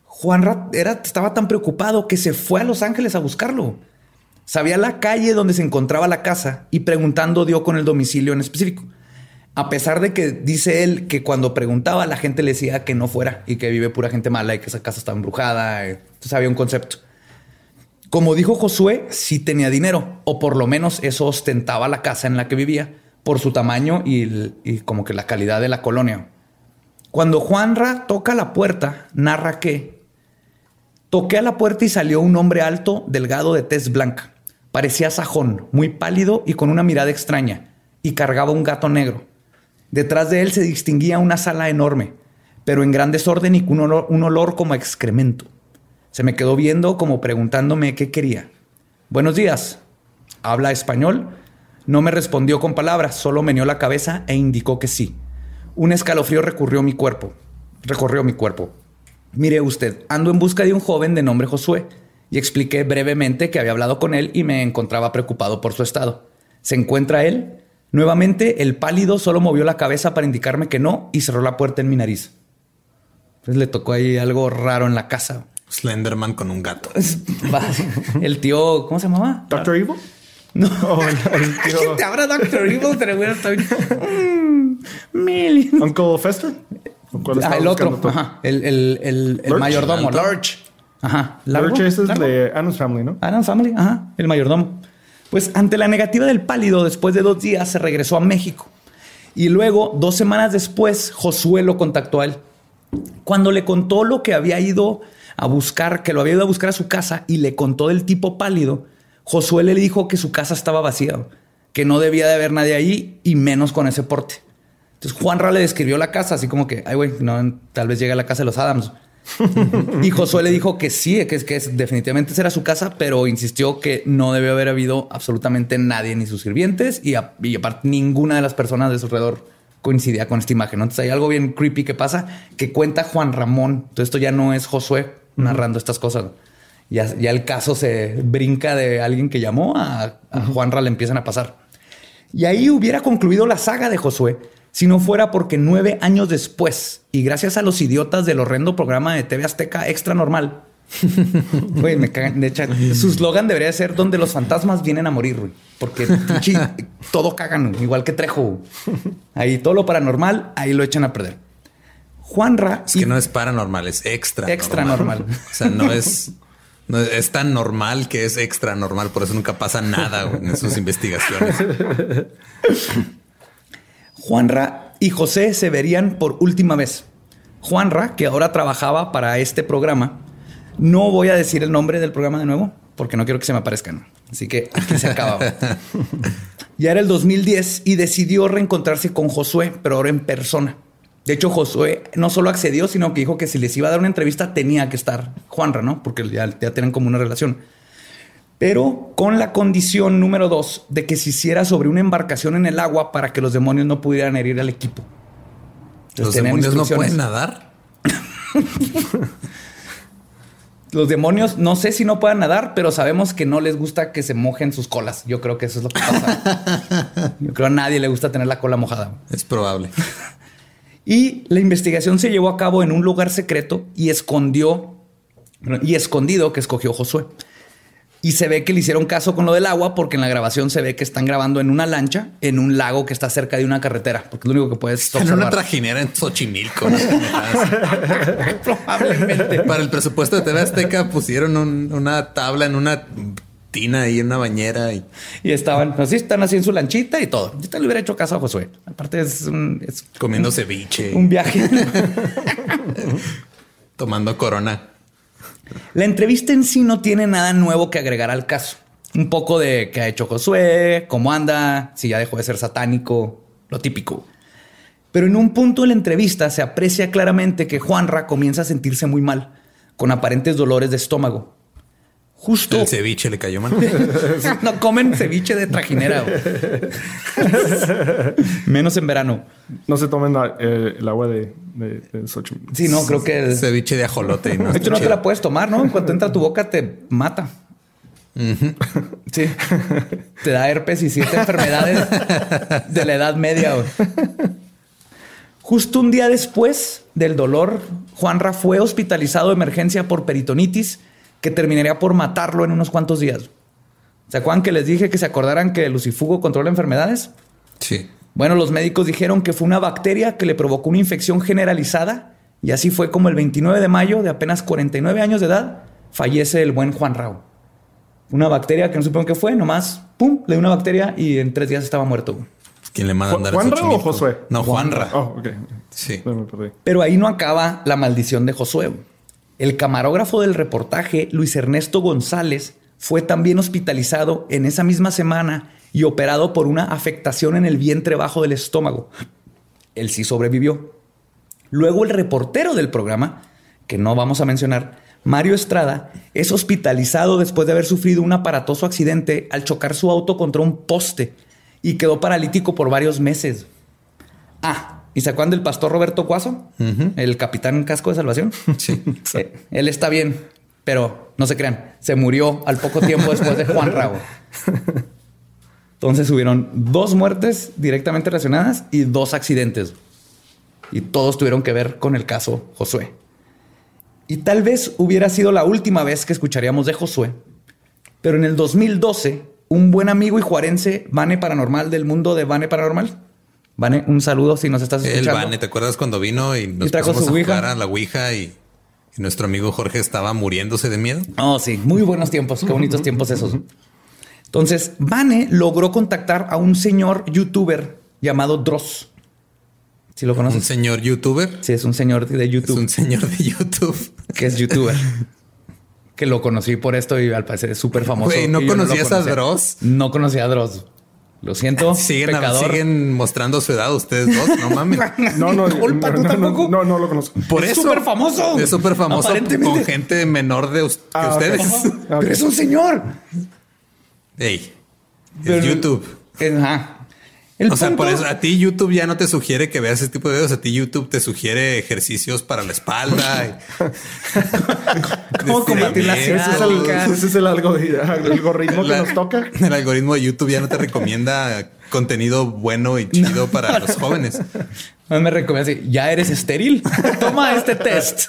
Juanra era, estaba tan preocupado que se fue a Los Ángeles a buscarlo. Sabía la calle donde se encontraba la casa y preguntando dio con el domicilio en específico. A pesar de que dice él que cuando preguntaba la gente le decía que no fuera y que vive pura gente mala y que esa casa está embrujada. Eh, entonces había un concepto. Como dijo Josué, sí tenía dinero, o por lo menos eso ostentaba la casa en la que vivía por su tamaño y, como que la calidad de la colonia. Cuando Juanra toca la puerta, narra que toqué a la puerta y salió un hombre alto, delgado de tez blanca. Parecía sajón, muy pálido y con una mirada extraña, y cargaba un gato negro. Detrás de él se distinguía una sala enorme, pero en gran desorden y con un olor, como excremento. Se me quedó viendo como preguntándome qué quería. Buenos días. ¿Habla español? No me respondió con palabras, solo meneó la cabeza e indicó que sí. Un escalofrío recorrió mi cuerpo. Recorrió mi cuerpo. Mire usted, ando en busca de un joven de nombre Josué y expliqué brevemente que había hablado con él y me encontraba preocupado por su estado. ¿Se encuentra él? Nuevamente, el pálido solo movió la cabeza para indicarme que no y cerró la puerta en mi nariz. Entonces le tocó ahí algo raro en la casa. Slenderman con un gato. El tío, ¿cómo se llamaba? Doctor Evil. No, oh, el tío. te abra Doctor Evil? Pero bueno, está bien. Mm, Uncle Fester. Ah, el otro. Ajá. El, el, el, el mayordomo, Lurch. Ajá. Lurch es de Adam's Family, ¿no? Adam's Family, ajá. El mayordomo. Pues ante la negativa del pálido, después de dos días se regresó a México. Y luego, dos semanas después, Josué lo contactó a él. Cuando le contó lo que había ido a buscar, que lo había ido a buscar a su casa y le contó del tipo pálido, Josué le dijo que su casa estaba vacía, que no debía de haber nadie ahí y menos con ese porte. Entonces Juanra le describió la casa así como que, ay güey, tal vez llegue a la casa de los Adams. y Josué le dijo que sí, que, que definitivamente era su casa, pero insistió que no debió haber habido absolutamente nadie, ni sus sirvientes, y, aparte ninguna de las personas de su alrededor coincidía con esta imagen. Entonces hay algo bien creepy que pasa, que cuenta Juan Ramón. Entonces esto ya no es Josué narrando estas cosas. Ya, el caso se brinca de alguien que llamó a, a Juanra, le empiezan a pasar. Y ahí hubiera concluido la saga de Josué si no fuera porque nueve años después, y gracias a los idiotas del horrendo programa de TV Azteca Extra Normal, güey, me cagan. De hecho, su slogan debería ser donde los fantasmas vienen a morir, güey. Porque todo cagan, igual que Trejo. Ahí todo lo paranormal, ahí lo echan a perder. Juanra. Es que no es paranormal, es extra. Extra normal. O sea, no es. No, es tan normal que es extra normal, por eso nunca pasa nada en sus investigaciones. Juanra y José se verían por última vez. Juanra, que ahora trabajaba para este programa, no voy a decir el nombre del programa de nuevo porque no quiero que se me aparezcan. Así que aquí se acaba. ya era el 2010 y decidió reencontrarse con Josué, pero ahora en persona. De hecho, Josué no solo accedió, sino que dijo que si les iba a dar una entrevista tenía que estar Juanra, ¿no? Porque ya, ya tienen como una relación pero con la condición número dos de que se hiciera sobre una embarcación en el agua para que los demonios no pudieran herir al equipo. ¿Los demonios no pueden nadar? los demonios no sé si no puedan nadar, pero sabemos que no les gusta que se mojen sus colas. Yo creo que eso es lo que pasa. Yo creo que a nadie le gusta tener la cola mojada. Es probable. y la investigación se llevó a cabo en un lugar secreto y escondió y escondido que escogió Josué. Y se ve que le hicieron caso con lo del agua porque en la grabación se ve que están grabando en una lancha en un lago que está cerca de una carretera, porque es lo único que puedes En una trajinera en Xochimilco. Probablemente. Para el presupuesto de TV Azteca pusieron una tabla en una tina ahí en una bañera y, y estaban así, están así en su lanchita y todo. Yo te le hubiera hecho caso a Josué. Aparte es, un, comiendo ceviche, un viaje, tomando corona. La entrevista en sí no tiene nada nuevo que agregar al caso. Un poco de qué ha hecho Josué, cómo anda, si ya dejó de ser satánico, lo típico. Pero en un punto de la entrevista se aprecia claramente que Juanra comienza a sentirse muy mal, con aparentes dolores de estómago. Justo. El ceviche le cayó mal. no comen ceviche de trajinera. Menos en verano. No se tomen eh, el agua de, de, Sí, no, creo que. El... Ceviche de ajolote. No de hecho, no te la puedes tomar, ¿no? En cuanto entra a tu boca, te mata. Sí. Te da herpes y siete enfermedades de la edad media. Justo un día después del dolor, Juanra fue hospitalizado de emergencia por peritonitis que terminaría por matarlo en unos cuantos días. ¿Se acuerdan que les dije que se acordaran que el lucifugo controla enfermedades? Sí. Bueno, los médicos dijeron que fue una bacteria que le provocó una infección generalizada y así fue como el 29 de mayo, de apenas 49 años de edad, fallece el buen Juan Rao. Una bacteria que no supongo qué fue, nomás, pum, le dio una bacteria y en tres días estaba muerto. ¿Quién le manda a andar ¿Juan Rao o Josué? No, Juan Rao. Oh, ok. Sí. Pero ahí no acaba la maldición de Josué. El camarógrafo del reportaje, Luis Ernesto González, fue también hospitalizado en esa misma semana y operado por una afectación en el vientre bajo del estómago. Él sí sobrevivió. Luego el reportero del programa, que no vamos a mencionar, Mario Estrada, es hospitalizado después de haber sufrido un aparatoso accidente al chocar su auto contra un poste y quedó paralítico por varios meses. Ah, ¿Y se acuerdan del pastor Roberto Cuaso? El capitán casco de salvación. Sí. Eh, él está bien, pero no se crean, se murió al poco tiempo después de Juan Rago. Entonces hubieron dos muertes directamente relacionadas y dos accidentes. Y todos tuvieron que ver con el caso Josué. Y tal vez hubiera sido la última vez que escucharíamos de Josué. Pero en el 2012, un buen amigo y juarense, Vane Paranormal del mundo de Vane Paranormal, Vane, un saludo si nos estás escuchando. El Vane, ¿te acuerdas cuando vino y nos trajo su a jugar a la Ouija y, nuestro amigo Jorge estaba muriéndose de miedo? Oh, sí, muy buenos tiempos, qué bonitos tiempos esos. Entonces, Vane logró contactar a un señor youtuber llamado Dross. Si lo conoces. ¿Un señor youtuber? Sí, es un señor de YouTube. Es un señor de YouTube. Que es youtuber. que lo conocí por esto y al parecer es súper famoso. ¿no conocías a Dross? No conocía a Dross. Lo siento. Siguen, siguen mostrando su edad ustedes dos. No mames. no, no, no, no, no, lo conozco. Por es súper famoso. Es súper famoso con gente menor de que ah, ustedes. Pero es un señor. Ey, es YouTube. Ajá. O sea, por eso a ti YouTube ya no te sugiere que veas ese tipo de videos. A ti YouTube te sugiere ejercicios para la espalda. ¿Cómo combatir la Ese es el, ese es el algoritmo, el algoritmo que La- nos toca. El algoritmo de YouTube ya no te recomienda contenido bueno y chido para los jóvenes. No me recomienda así, ya eres estéril. Toma este test.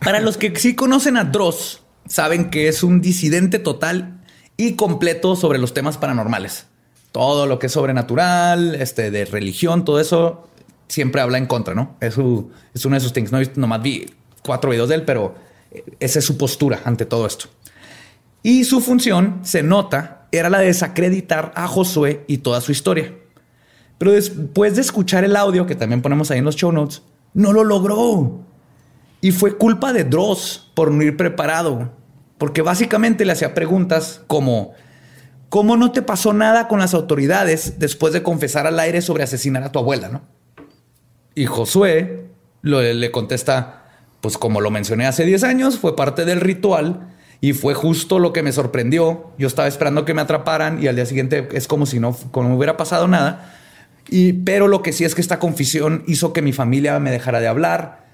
Para los que sí conocen a Dross, saben que es un disidente total y completo sobre los temas paranormales. Todo lo que es sobrenatural, este, de religión, todo eso, siempre habla en contra, ¿no? Es, su- es uno de sus things. No nomás vi cuatro videos de él, pero esa es su postura ante todo esto. Y su función, se nota, era la de desacreditar a Josué y toda su historia. Pero después de escuchar el audio, que también ponemos ahí en los show notes, no lo logró. Y fue culpa de Dross por no ir preparado. Porque básicamente le hacía preguntas como, ¿cómo no te pasó nada con las autoridades después de confesar al aire sobre asesinar a tu abuela? ¿no? Y Josué le contesta, pues como lo mencioné hace 10 años, fue parte del ritual y fue justo lo que me sorprendió. Yo estaba esperando que me atraparan y al día siguiente es como si no, como hubiera pasado nada. Y, pero lo que sí es que esta confesión hizo que mi familia me dejara de hablar.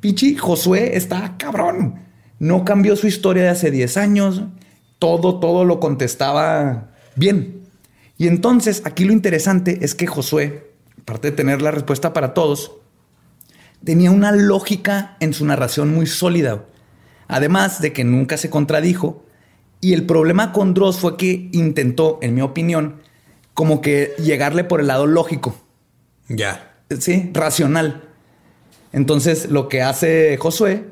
Pichi, Josué está cabrón. No cambió su historia de hace 10 años. Todo, todo lo contestaba bien. Y entonces aquí lo interesante es que Josué, aparte de tener la respuesta para todos, tenía una lógica en su narración muy sólida. Además de que nunca se contradijo. Y el problema con Dross fue que intentó, en mi opinión, como que llegarle por el lado lógico. Ya. Sí, racional. Entonces, lo que hace Josué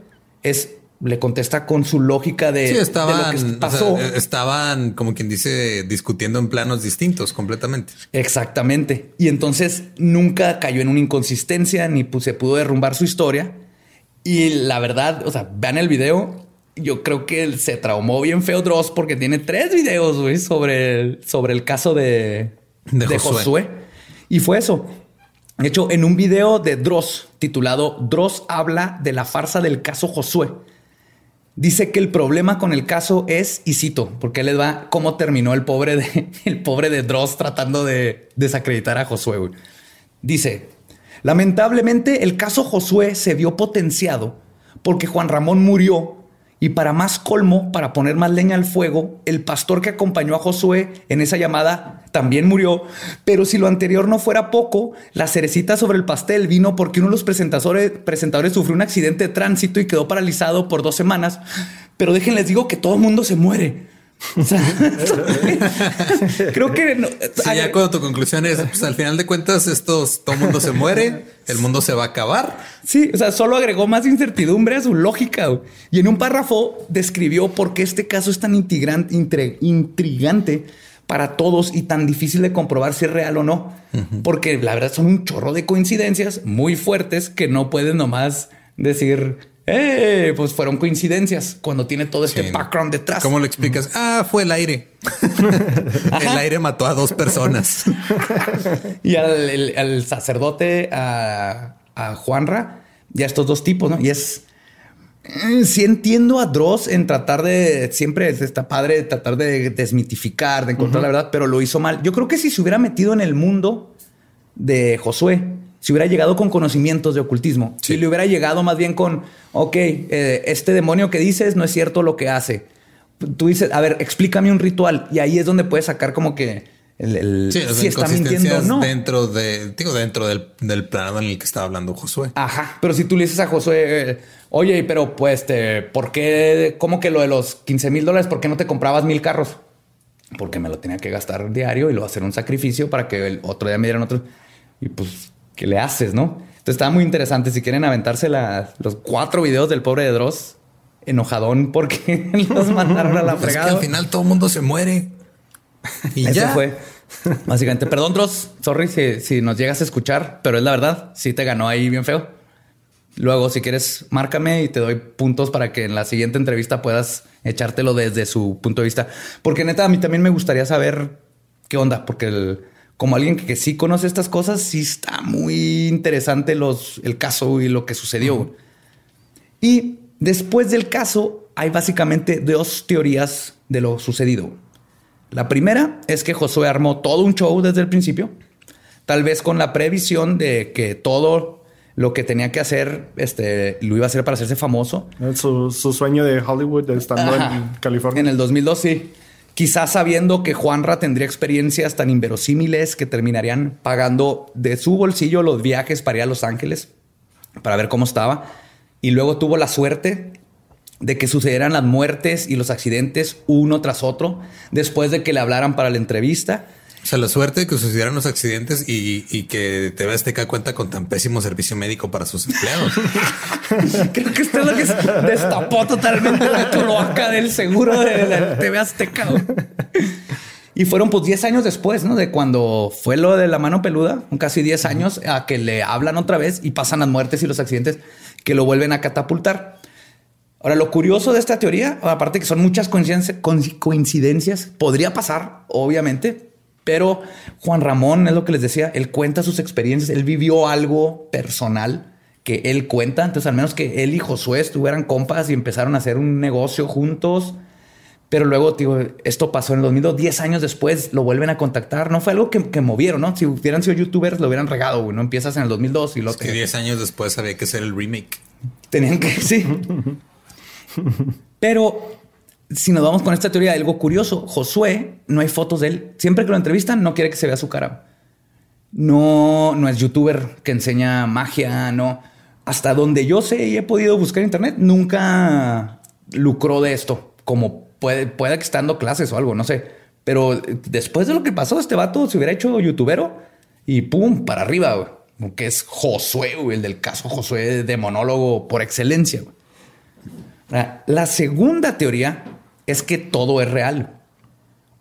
es le contesta con su lógica de, Sí, de estaban, lo que o pasó. sea, estaban, como quien dice, discutiendo en planos distintos completamente. Exactamente. Y entonces nunca cayó en una inconsistencia ni se pudo derrumbar su historia. Y la verdad, o sea, vean el video. Yo creo que se traumó bien feo Dross porque tiene tres videos güey, sobre, el, sobre el caso de, De de Josué. Josué. Y fue eso. De hecho, en un video de Dross titulado Dross habla de la farsa del caso Josué, dice que el problema con el caso es, y cito, porque les va cómo terminó el pobre de, el pobre de Dross tratando de desacreditar a Josué. Dice, lamentablemente el caso Josué se vio potenciado porque Juan Ramón murió y para más colmo, para poner más leña al fuego, el pastor que acompañó a Josué en esa llamada también murió. Pero si lo anterior no fuera poco, la cerecita sobre el pastel vino porque uno de los presentadores, presentadores sufrió un accidente de tránsito y quedó paralizado por dos semanas. Pero déjenles digo que todo el mundo se muere. O sea, creo que no- Sí, ya cuando tu conclusión es, pues al final de cuentas, estos, todo el mundo se muere, el mundo se va a acabar. Sí, o sea, solo agregó más incertidumbre a su lógica. güey. Y en un párrafo describió por qué este caso es tan intrigante, para todos y tan difícil de comprobar si es real o no. Porque la verdad son un chorro de coincidencias muy fuertes que no puedes nomás decir, eh, pues fueron coincidencias cuando tiene todo este Sí. background detrás. ¿Cómo lo explicas? Ah, fue el aire. el aire mató a dos personas. y al, el- al sacerdote, a, a Juanra, y a estos dos tipos, ¿no? Y es. eh, Sí entiendo a Dross en tratar de. Siempre está padre tratar de desmitificar, de encontrar la verdad, pero lo hizo mal. Yo creo que si se hubiera metido en el mundo de Josué, si hubiera llegado con conocimientos de ocultismo, Sí. si le hubiera llegado más bien con, ok, eh, este demonio que dices no es cierto lo que hace. Tú dices, a ver, explícame un ritual. Y ahí es donde puedes sacar como que el, el- Sí, si está mintiendo no. dentro de, digo, dentro del, del plano en el que estaba hablando Josué. Ajá, pero si tú le dices a Josué, oye, pero pues, te, ¿por qué? ¿Cómo que lo de los 15 mil dólares? ¿Por qué no te comprabas mil carros? Porque me lo tenía que gastar diario y lo hacer un sacrificio para que el otro día me dieran otro. Y pues, ¿qué le haces, no? Entonces está muy interesante. Si quieren aventarse la- los cuatro videos del pobre de Dross, enojadón porque los mandaron a la es que fregada. al final todo el mundo se muere. Y Ese ya fue. Básicamente, perdón, Dross, sorry si, si nos llegas a escuchar, pero es la verdad, sí te ganó ahí bien feo. Luego, si quieres, márcame y te doy puntos para que en la siguiente entrevista puedas echártelo desde su punto de vista. Porque neta, a mí también me gustaría saber qué onda, porque el- como alguien que, que sí conoce estas cosas, sí está muy interesante los, el caso y lo que sucedió. Y después del caso, hay básicamente dos teorías de lo sucedido. La primera es que Josué armó todo un show desde el principio, tal vez con la previsión de que todo lo que tenía que hacer, este, lo iba a hacer para hacerse famoso. Su, su sueño de Hollywood estando en California. En el 2002, sí. Quizás sabiendo que Juanra tendría experiencias tan inverosímiles que terminarían pagando de su bolsillo los viajes para ir a Los Ángeles para ver cómo estaba. Y luego tuvo la suerte de que sucedieran las muertes y los accidentes uno tras otro después de que le hablaran para la entrevista sea, la suerte de que sucedieran los accidentes y, y que TV Azteca cuenta con tan pésimo servicio médico para sus empleados. Creo que esto es lo que destapó totalmente la cloaca del seguro de la TV Azteca. Y fueron pues 10 años después, ¿no? De cuando fue lo de la mano peluda, casi 10 años, a que le hablan otra vez y pasan las muertes y los accidentes que lo vuelven a catapultar. Ahora, lo curioso de esta teoría, aparte que son muchas coincidencias, coincidencias podría pasar, obviamente, pero Juan Ramón es lo que les decía, él cuenta sus experiencias, él vivió algo personal que él cuenta, entonces al menos que él y Josué estuvieran compas y empezaron a hacer un negocio juntos. Pero luego, digo, esto pasó en el 2002, 10 años después lo vuelven a contactar. No fue algo que, movieron, ¿no? Si hubieran sido youtubers, lo hubieran regado, No empiezas en el 2002 y lo que 10 años después había que hacer el remake. Tenían que, sí. Pero si nos vamos con esta teoría, algo curioso, Josué, no hay fotos de él. Siempre que lo entrevistan, no quiere que se vea su cara. No, no es youtuber que enseña magia, no. Hasta donde yo sé y he podido buscar internet, nunca lucró de esto. Como puede, que estando clases o algo, no sé. Pero después de lo que pasó, este vato se hubiera hecho youtubero y pum, para arriba, Que es Josué, el del caso Josué de monólogo por excelencia. La segunda teoría es que todo es real,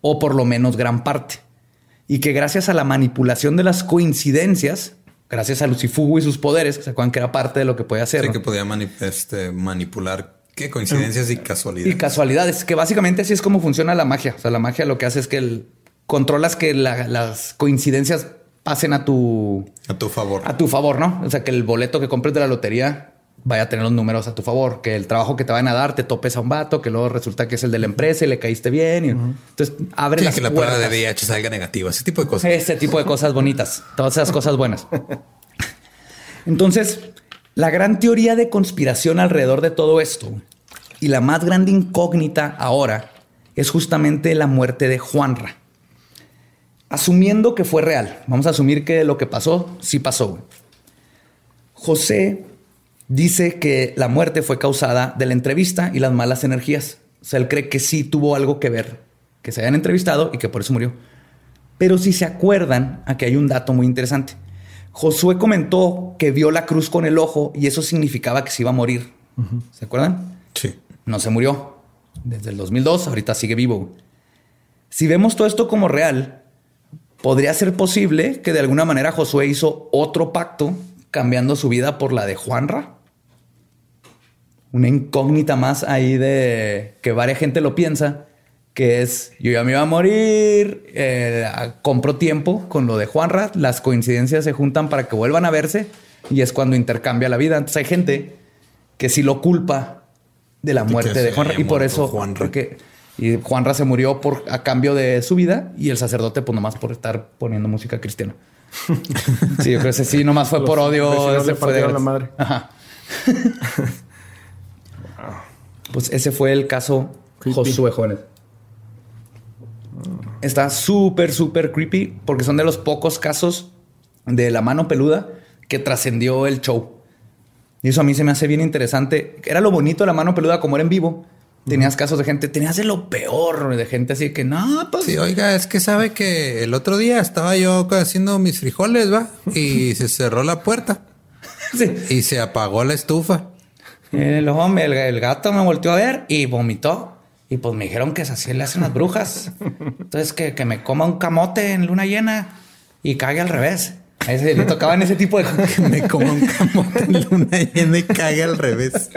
o por lo menos gran parte, y que gracias a la manipulación de las coincidencias, gracias a Lucifugo y sus poderes, se acuerdan que era parte de lo que podía hacer. Sí, que podía este, manipular ¿Qué coincidencias y casualidades? Y casualidades, que básicamente así es como funciona la magia. O sea, la magia lo que hace es que el, controlas que las coincidencias pasen a tu... A tu favor. A tu favor, ¿no? O sea, que el boleto que compres de la lotería vaya a tener los números a tu favor, que el trabajo que te van a dar te topes a un vato, que luego resulta que es el de la empresa y le caíste bien. Y, Entonces abre sí, que la prueba de VIH salga negativa, ese tipo de cosas. Ese tipo de cosas bonitas, todas esas cosas buenas. Entonces, la gran teoría de conspiración alrededor de todo esto y la más grande incógnita ahora es justamente la muerte de Juanra. Asumiendo que fue real, vamos a asumir que lo que pasó sí pasó. José dice que la muerte fue causada de la entrevista y las malas energías. O sea, él cree que sí tuvo algo que ver, que se hayan entrevistado y que por eso murió. Pero si se acuerdan, aquí hay un dato muy interesante. Josué comentó que vio la cruz con el ojo y eso significaba que se iba a morir. ¿Se acuerdan? Sí. No se murió. Desde el 2002, ahorita sigue vivo. Si vemos todo esto como real, podría ser posible que de alguna manera Josué hizo otro pacto cambiando su vida por la de Juanra una incógnita más ahí de que varias gente lo piensa, que es yo ya me iba a morir, eh, compro tiempo con lo de Juanra, las coincidencias se juntan para que vuelvan a verse y es cuando intercambia la vida. Entonces hay gente que sí lo culpa de la muerte de Juanra y por eso Juanra. Porque, y Juanra se murió por a cambio de su vida y el sacerdote pues nomás por estar poniendo música cristiana. sí, yo creo que sí, nomás fue por odio. Se fue de la madre. Ajá. Pues ese fue el caso Josué Jóvenes. Está súper, súper creepy porque son de los pocos casos de la mano peluda que trascendió el show. Y eso a mí se me hace bien interesante. Era lo bonito de la mano peluda como era en vivo. Tenías casos de gente, tenías de lo peor, de gente así que no, pues. Sí, oiga, es que sabe que el otro día estaba yo haciendo mis frijoles, va, y se cerró la puerta. Sí. Y se apagó la estufa. El, hombre, el, gato me volteó a ver y vomitó. Y pues me dijeron que así le hacen las brujas. Entonces que, que me coma un camote en luna llena y cague al revés. A ese le tocaban ese tipo de que me coma un camote en luna llena y cague al revés.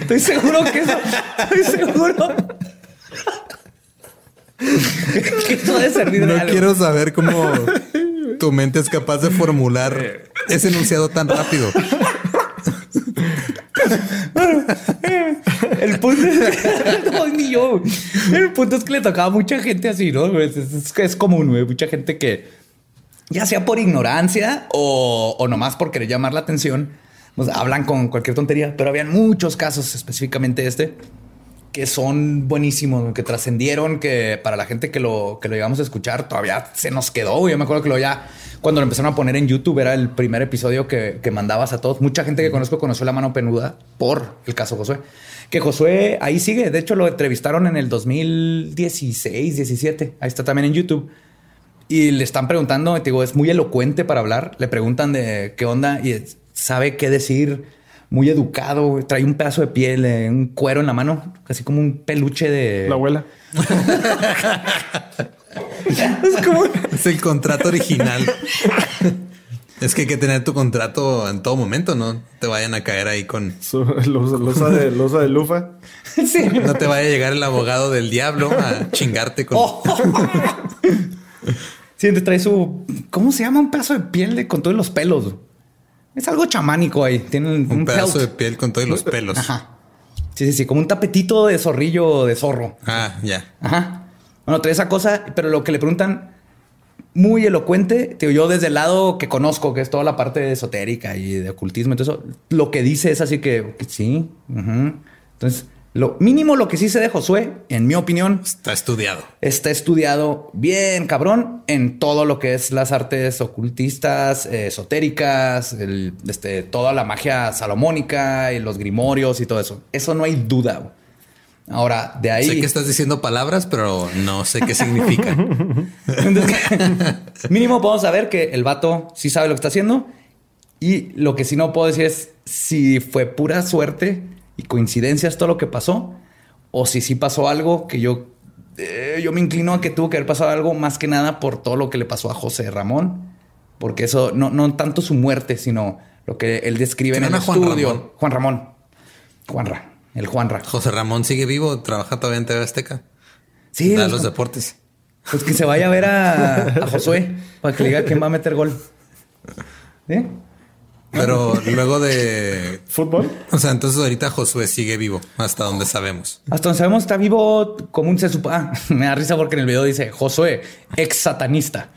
Estoy seguro que eso, estoy seguro. que eso servir de No quiero saber cómo tu mente es capaz de formular ese enunciado tan rápido. El punto es, es que le tocaba a mucha gente así, ¿no? Es, es, común, Mucha gente que, ya sea por ignorancia o, o nomás por querer llamar la atención, hablan con cualquier tontería, pero habían muchos casos, específicamente este, que son buenísimos, que trascendieron, que para la gente que lo, que lo llegamos a escuchar todavía se nos quedó. Yo me acuerdo que lo ya, cuando lo empezaron a poner en YouTube, era el primer episodio que, que mandabas a todos. Mucha gente que conozco conoció la mano penuda por el caso Josué. Que Josué ahí sigue. De hecho, lo entrevistaron en el 2016, 17. Ahí está también en YouTube. Y le están preguntando, te digo, es muy elocuente para hablar. Le preguntan de qué onda y sabe qué decir. Muy educado, trae un pedazo de piel, eh, un cuero en la mano, casi como un peluche de la abuela. es, como... es el contrato original. Es que hay que tener tu contrato en todo momento, no te vayan a caer ahí con losa, de, losa de lufa. Sí. No te vaya a llegar el abogado del diablo a chingarte con. Oh. Sí, te trae su. ¿Cómo se llama? Un pedazo de piel de, con todos los pelos. Es algo chamánico ahí. Tiene un, pedazo de piel con todos los pelos. Ajá. Sí, sí, sí, como un tapetito de zorrillo de zorro. Ah, ya. Ajá. Bueno, trae esa cosa, pero lo que le preguntan muy elocuente. yo desde el lado que conozco, que es toda la parte esotérica y de ocultismo, entonces lo que dice es así que, sí. Entonces, lo mínimo lo que sí se de Josué, en mi opinión, está estudiado. Está estudiado bien, cabrón, en todo lo que es las artes ocultistas, esotéricas, este, toda la magia salomónica y los grimorios y todo eso. Eso no hay duda. Ahora, de ahí. Sé que estás diciendo palabras, pero no sé qué significa. mínimo podemos saber que el vato sí sabe lo que está haciendo. Y lo que sí no puedo decir es si fue pura suerte y coincidencias todo lo que pasó, o si sí pasó algo que yo, eh, yo me inclino a que tuvo que haber pasado algo más que nada por todo lo que le pasó a José Ramón, porque eso no, no tanto su muerte, sino lo que él describe en el estudio. Juan Ramón. Juan Ramón. El Juanra. José Ramón sigue vivo, trabaja todavía en TV Azteca. Sí. Da los deportes. Pues que se vaya a ver a, Josué para que le diga quién va a meter gol. ¿Eh? Pero luego de fútbol. O sea, entonces ahorita Josué sigue vivo hasta donde sabemos. Hasta donde sabemos está vivo como un se ah, me da risa porque en el video dice Josué, ex satanista.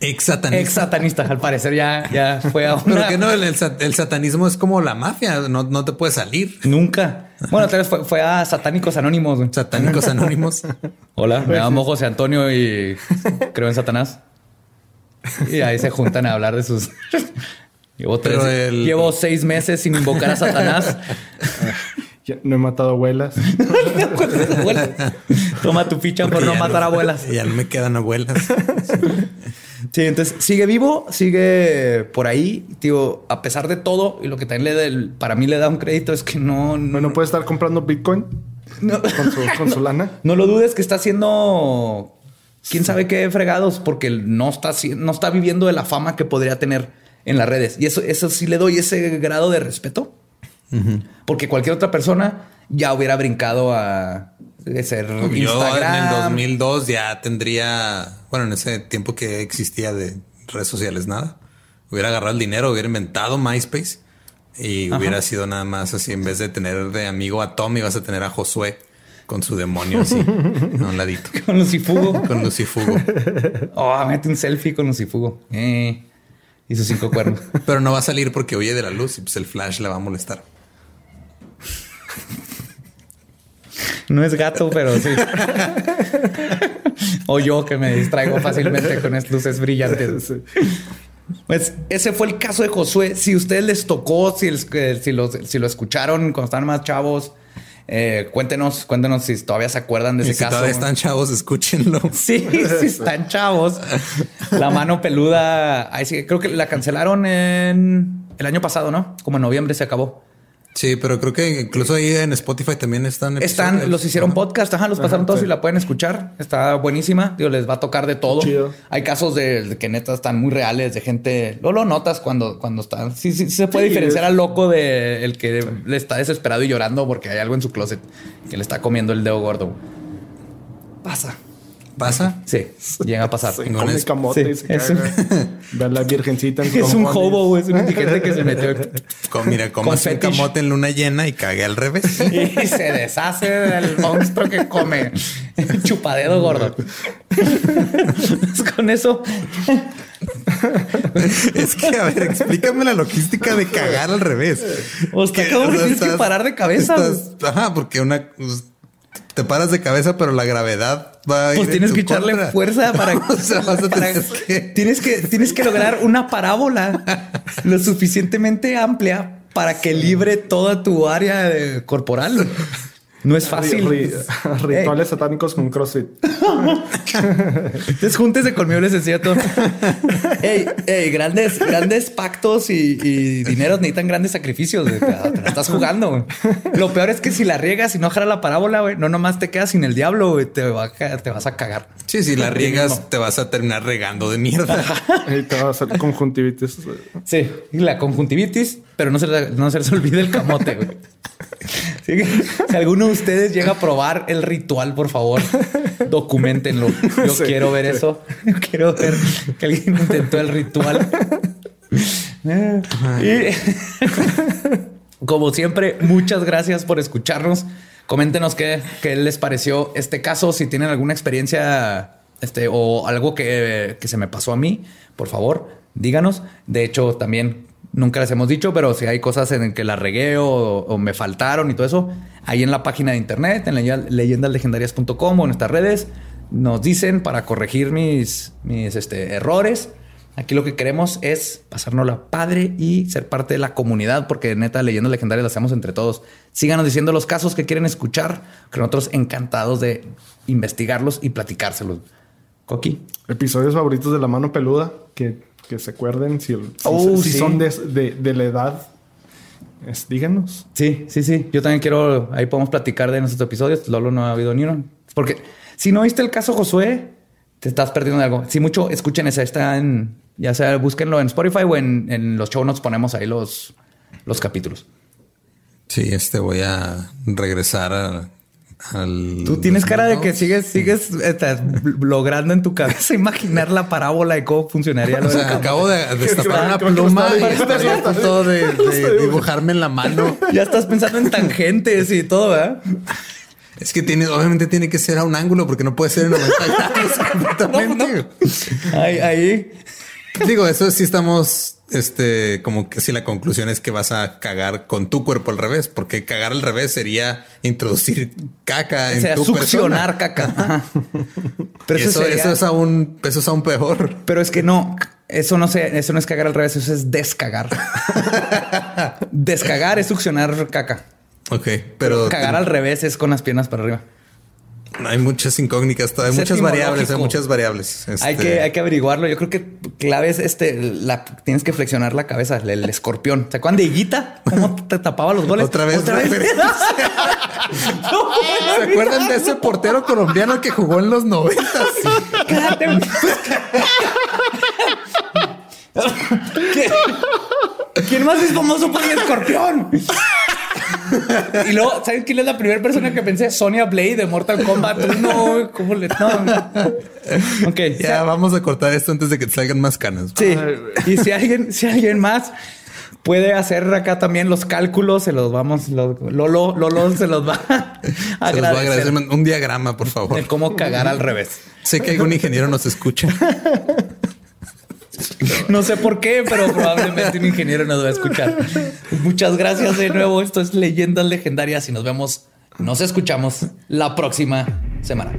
Ex satanista. Ex satanista, al parecer ya, ya fue a una... Pero que no, el, satanismo es como la mafia, no, no te puede salir. Nunca. Bueno, tal vez fue, a Satánicos Anónimos. Satánicos Anónimos. Hola, me llamo José Antonio y creo en Satanás. Y ahí se juntan a hablar de sus... Llevo, llevo seis meses sin invocar a Satanás. No he matado abuelas. Toma tu ficha por no matar abuelas. Ya no me quedan abuelas. Sí, entonces sigue vivo, sigue por ahí. Tío, a pesar de todo, y lo que también le da, para mí le da un crédito es que no. No, puede estar comprando Bitcoin con, su, lana. No lo dudes que está haciendo quién sabe qué fregados, porque no está, no está viviendo de la fama que podría tener en las redes. Y eso, eso sí le doy ese grado de respeto. Porque cualquier otra persona ya hubiera brincado a ser Instagram. Yo en el 2002 ya tendría, bueno, en ese tiempo que existía de redes sociales, nada. Hubiera agarrado el dinero, hubiera inventado MySpace y hubiera sido nada más así. En vez de tener de amigo a Tommy, vas a tener a Josué con su demonio así a un ladito. con Lucifugo. con Lucifugo. oh, mete un selfie con Lucifugo. Eh, y sus cinco cuernos. Pero no va a salir porque huye de la luz y pues el flash le va a molestar. No es gato, pero sí. o yo que me distraigo fácilmente con estas luces brillantes. Pues ese fue el caso de Josué. Si a ustedes les tocó, si, si, lo, si lo escucharon cuando estaban más chavos, eh, cuéntenos, cuéntenos si todavía se acuerdan de ese si caso. Todavía están chavos, escúchenlo. Sí, sí están chavos. La mano peluda. creo que la cancelaron en el año pasado, ¿no? Como en noviembre se acabó. Sí, pero creo que incluso ahí en Spotify también están. Están, los hicieron podcast, ajá, los pasaron todos y la pueden escuchar. Está buenísima. Digo, les va a tocar de todo. Hay casos de, que neta están muy reales, de gente. No lo notas cuando, cuando están. Sí, sí, se puede diferenciar al loco de el que le está desesperado y llorando porque hay algo en su closet que le está comiendo el dedo gordo. Pasa. ¿Pasa? Sí, llega a pasar. Se come camote y se es caga. Un... la virgencita en Es un hobo, es un indigente que se metió. mira, como un camote en luna llena y cague al revés. Y se deshace del monstruo que come. Chupadedo gordo. Con eso es que, a ver, explícame la logística de cagar al revés. O sea, que, o sea, tienes que parar de cabeza. Estás, ajá, porque una pues, te paras de cabeza, pero la gravedad va a Pues tienes que echarle fuerza para, o sea, vas a tener que... tienes que tienes que lograr una parábola lo suficientemente amplia para que libre toda tu área corporal. No es fácil. rituales satánicos con CrossFit. Entonces, júntese conmigo, les enseño todo. ey, ey, grandes, grandes pactos y, dinero necesitan grandes sacrificios. Te, la estás jugando. Lo peor es que si la riegas y no jala la parábola, güey, no nomás te quedas sin el diablo, güey, te, te vas a cagar. Sí, si la riegas, te vas a terminar regando de mierda. y te va a hacer conjuntivitis. Sí, la conjuntivitis, pero no se, no se les olvide el camote, si alguno de ustedes llega a probar el ritual, por favor, documentenlo. Yo quiero ver eso. quiero ver que alguien intentó el ritual. como siempre, muchas gracias por escucharnos. Coméntenos qué, qué, les pareció este caso. Si tienen alguna experiencia este, o algo que, que se me pasó a mí, por favor, díganos. De hecho, también Nunca les hemos dicho, pero si hay cosas en que la regué o, me faltaron y todo eso, ahí en la página de internet, en leyendaslegendarias.com o en nuestras redes, nos dicen para corregir mis, mis este, errores. Aquí lo que queremos es pasarnos la padre y ser parte de la comunidad, porque neta, leyendas legendarias las hacemos entre todos. Síganos diciendo los casos que quieren escuchar, que nosotros encantados de investigarlos y platicárselos. Coqui. Episodios favoritos de la mano peluda que que se acuerden si, oh, son de, la edad. díganos. Sí, sí, sí. Yo también quiero, ahí podemos platicar de nuestros episodios. Lolo no ha habido ni uno. Porque si no viste el caso Josué, te estás perdiendo de algo. Si mucho, escuchen esa, está en, ya sea, búsquenlo en Spotify o en, los show notes ponemos ahí los, los capítulos. Sí, este voy a regresar a Tú tienes cara de que sigues, sigues logrando en tu cabeza imaginar la parábola y cómo funcionaría. Lo o sea, acabo de destapar una pluma y estaría a punto de, dibujarme en la mano. Ya estás pensando en tangentes y todo, ¿verdad? Es que tiene, obviamente tiene que ser a un ángulo porque no puede ser en 90 grados completamente. Ahí, ahí. Digo, eso sí estamos este, como que si la conclusión es que vas a cagar con tu cuerpo al revés, porque cagar al revés sería introducir caca en tu succionar caca. Pero eso, eso, es aún, eso es aún peor. Pero es que no, eso no sé, eso no es cagar al revés, eso es descagar. descagar es succionar caca. Ok, pero cagar al revés es con las piernas para arriba. Hay muchas incógnitas, hay muchas variables, hay muchas variables. Hay, que, este hay que averiguarlo. Yo creo que clave es este, la, tienes que flexionar la cabeza, el, escorpión. ¿Se acuerdan de Higuita? ¿Cómo te tapaba los goles? Otra vez. ¿Otra vez? ¿Se acuerdan de ese portero colombiano que jugó en los noventas? ¿Quién más es famoso por el escorpión? Y luego, ¿saben quién es la primera persona que pensé? Sonia Blade de Mortal Kombat. No, ¿cómo le.? No. Ok. Ya vamos a cortar esto antes de que salgan más canas. Sí. y si alguien, si alguien más puede hacer acá también los cálculos, se los vamos. Lolo, Lolo se los va a agradecer. Un diagrama, por favor. De cómo cagar al revés. Sé que algún ingeniero nos escucha. No sé por qué, pero probablemente un ingeniero nos va a escuchar. Muchas gracias de nuevo. Esto es Leyendas Legendarias y nos vemos, nos escuchamos la próxima semana.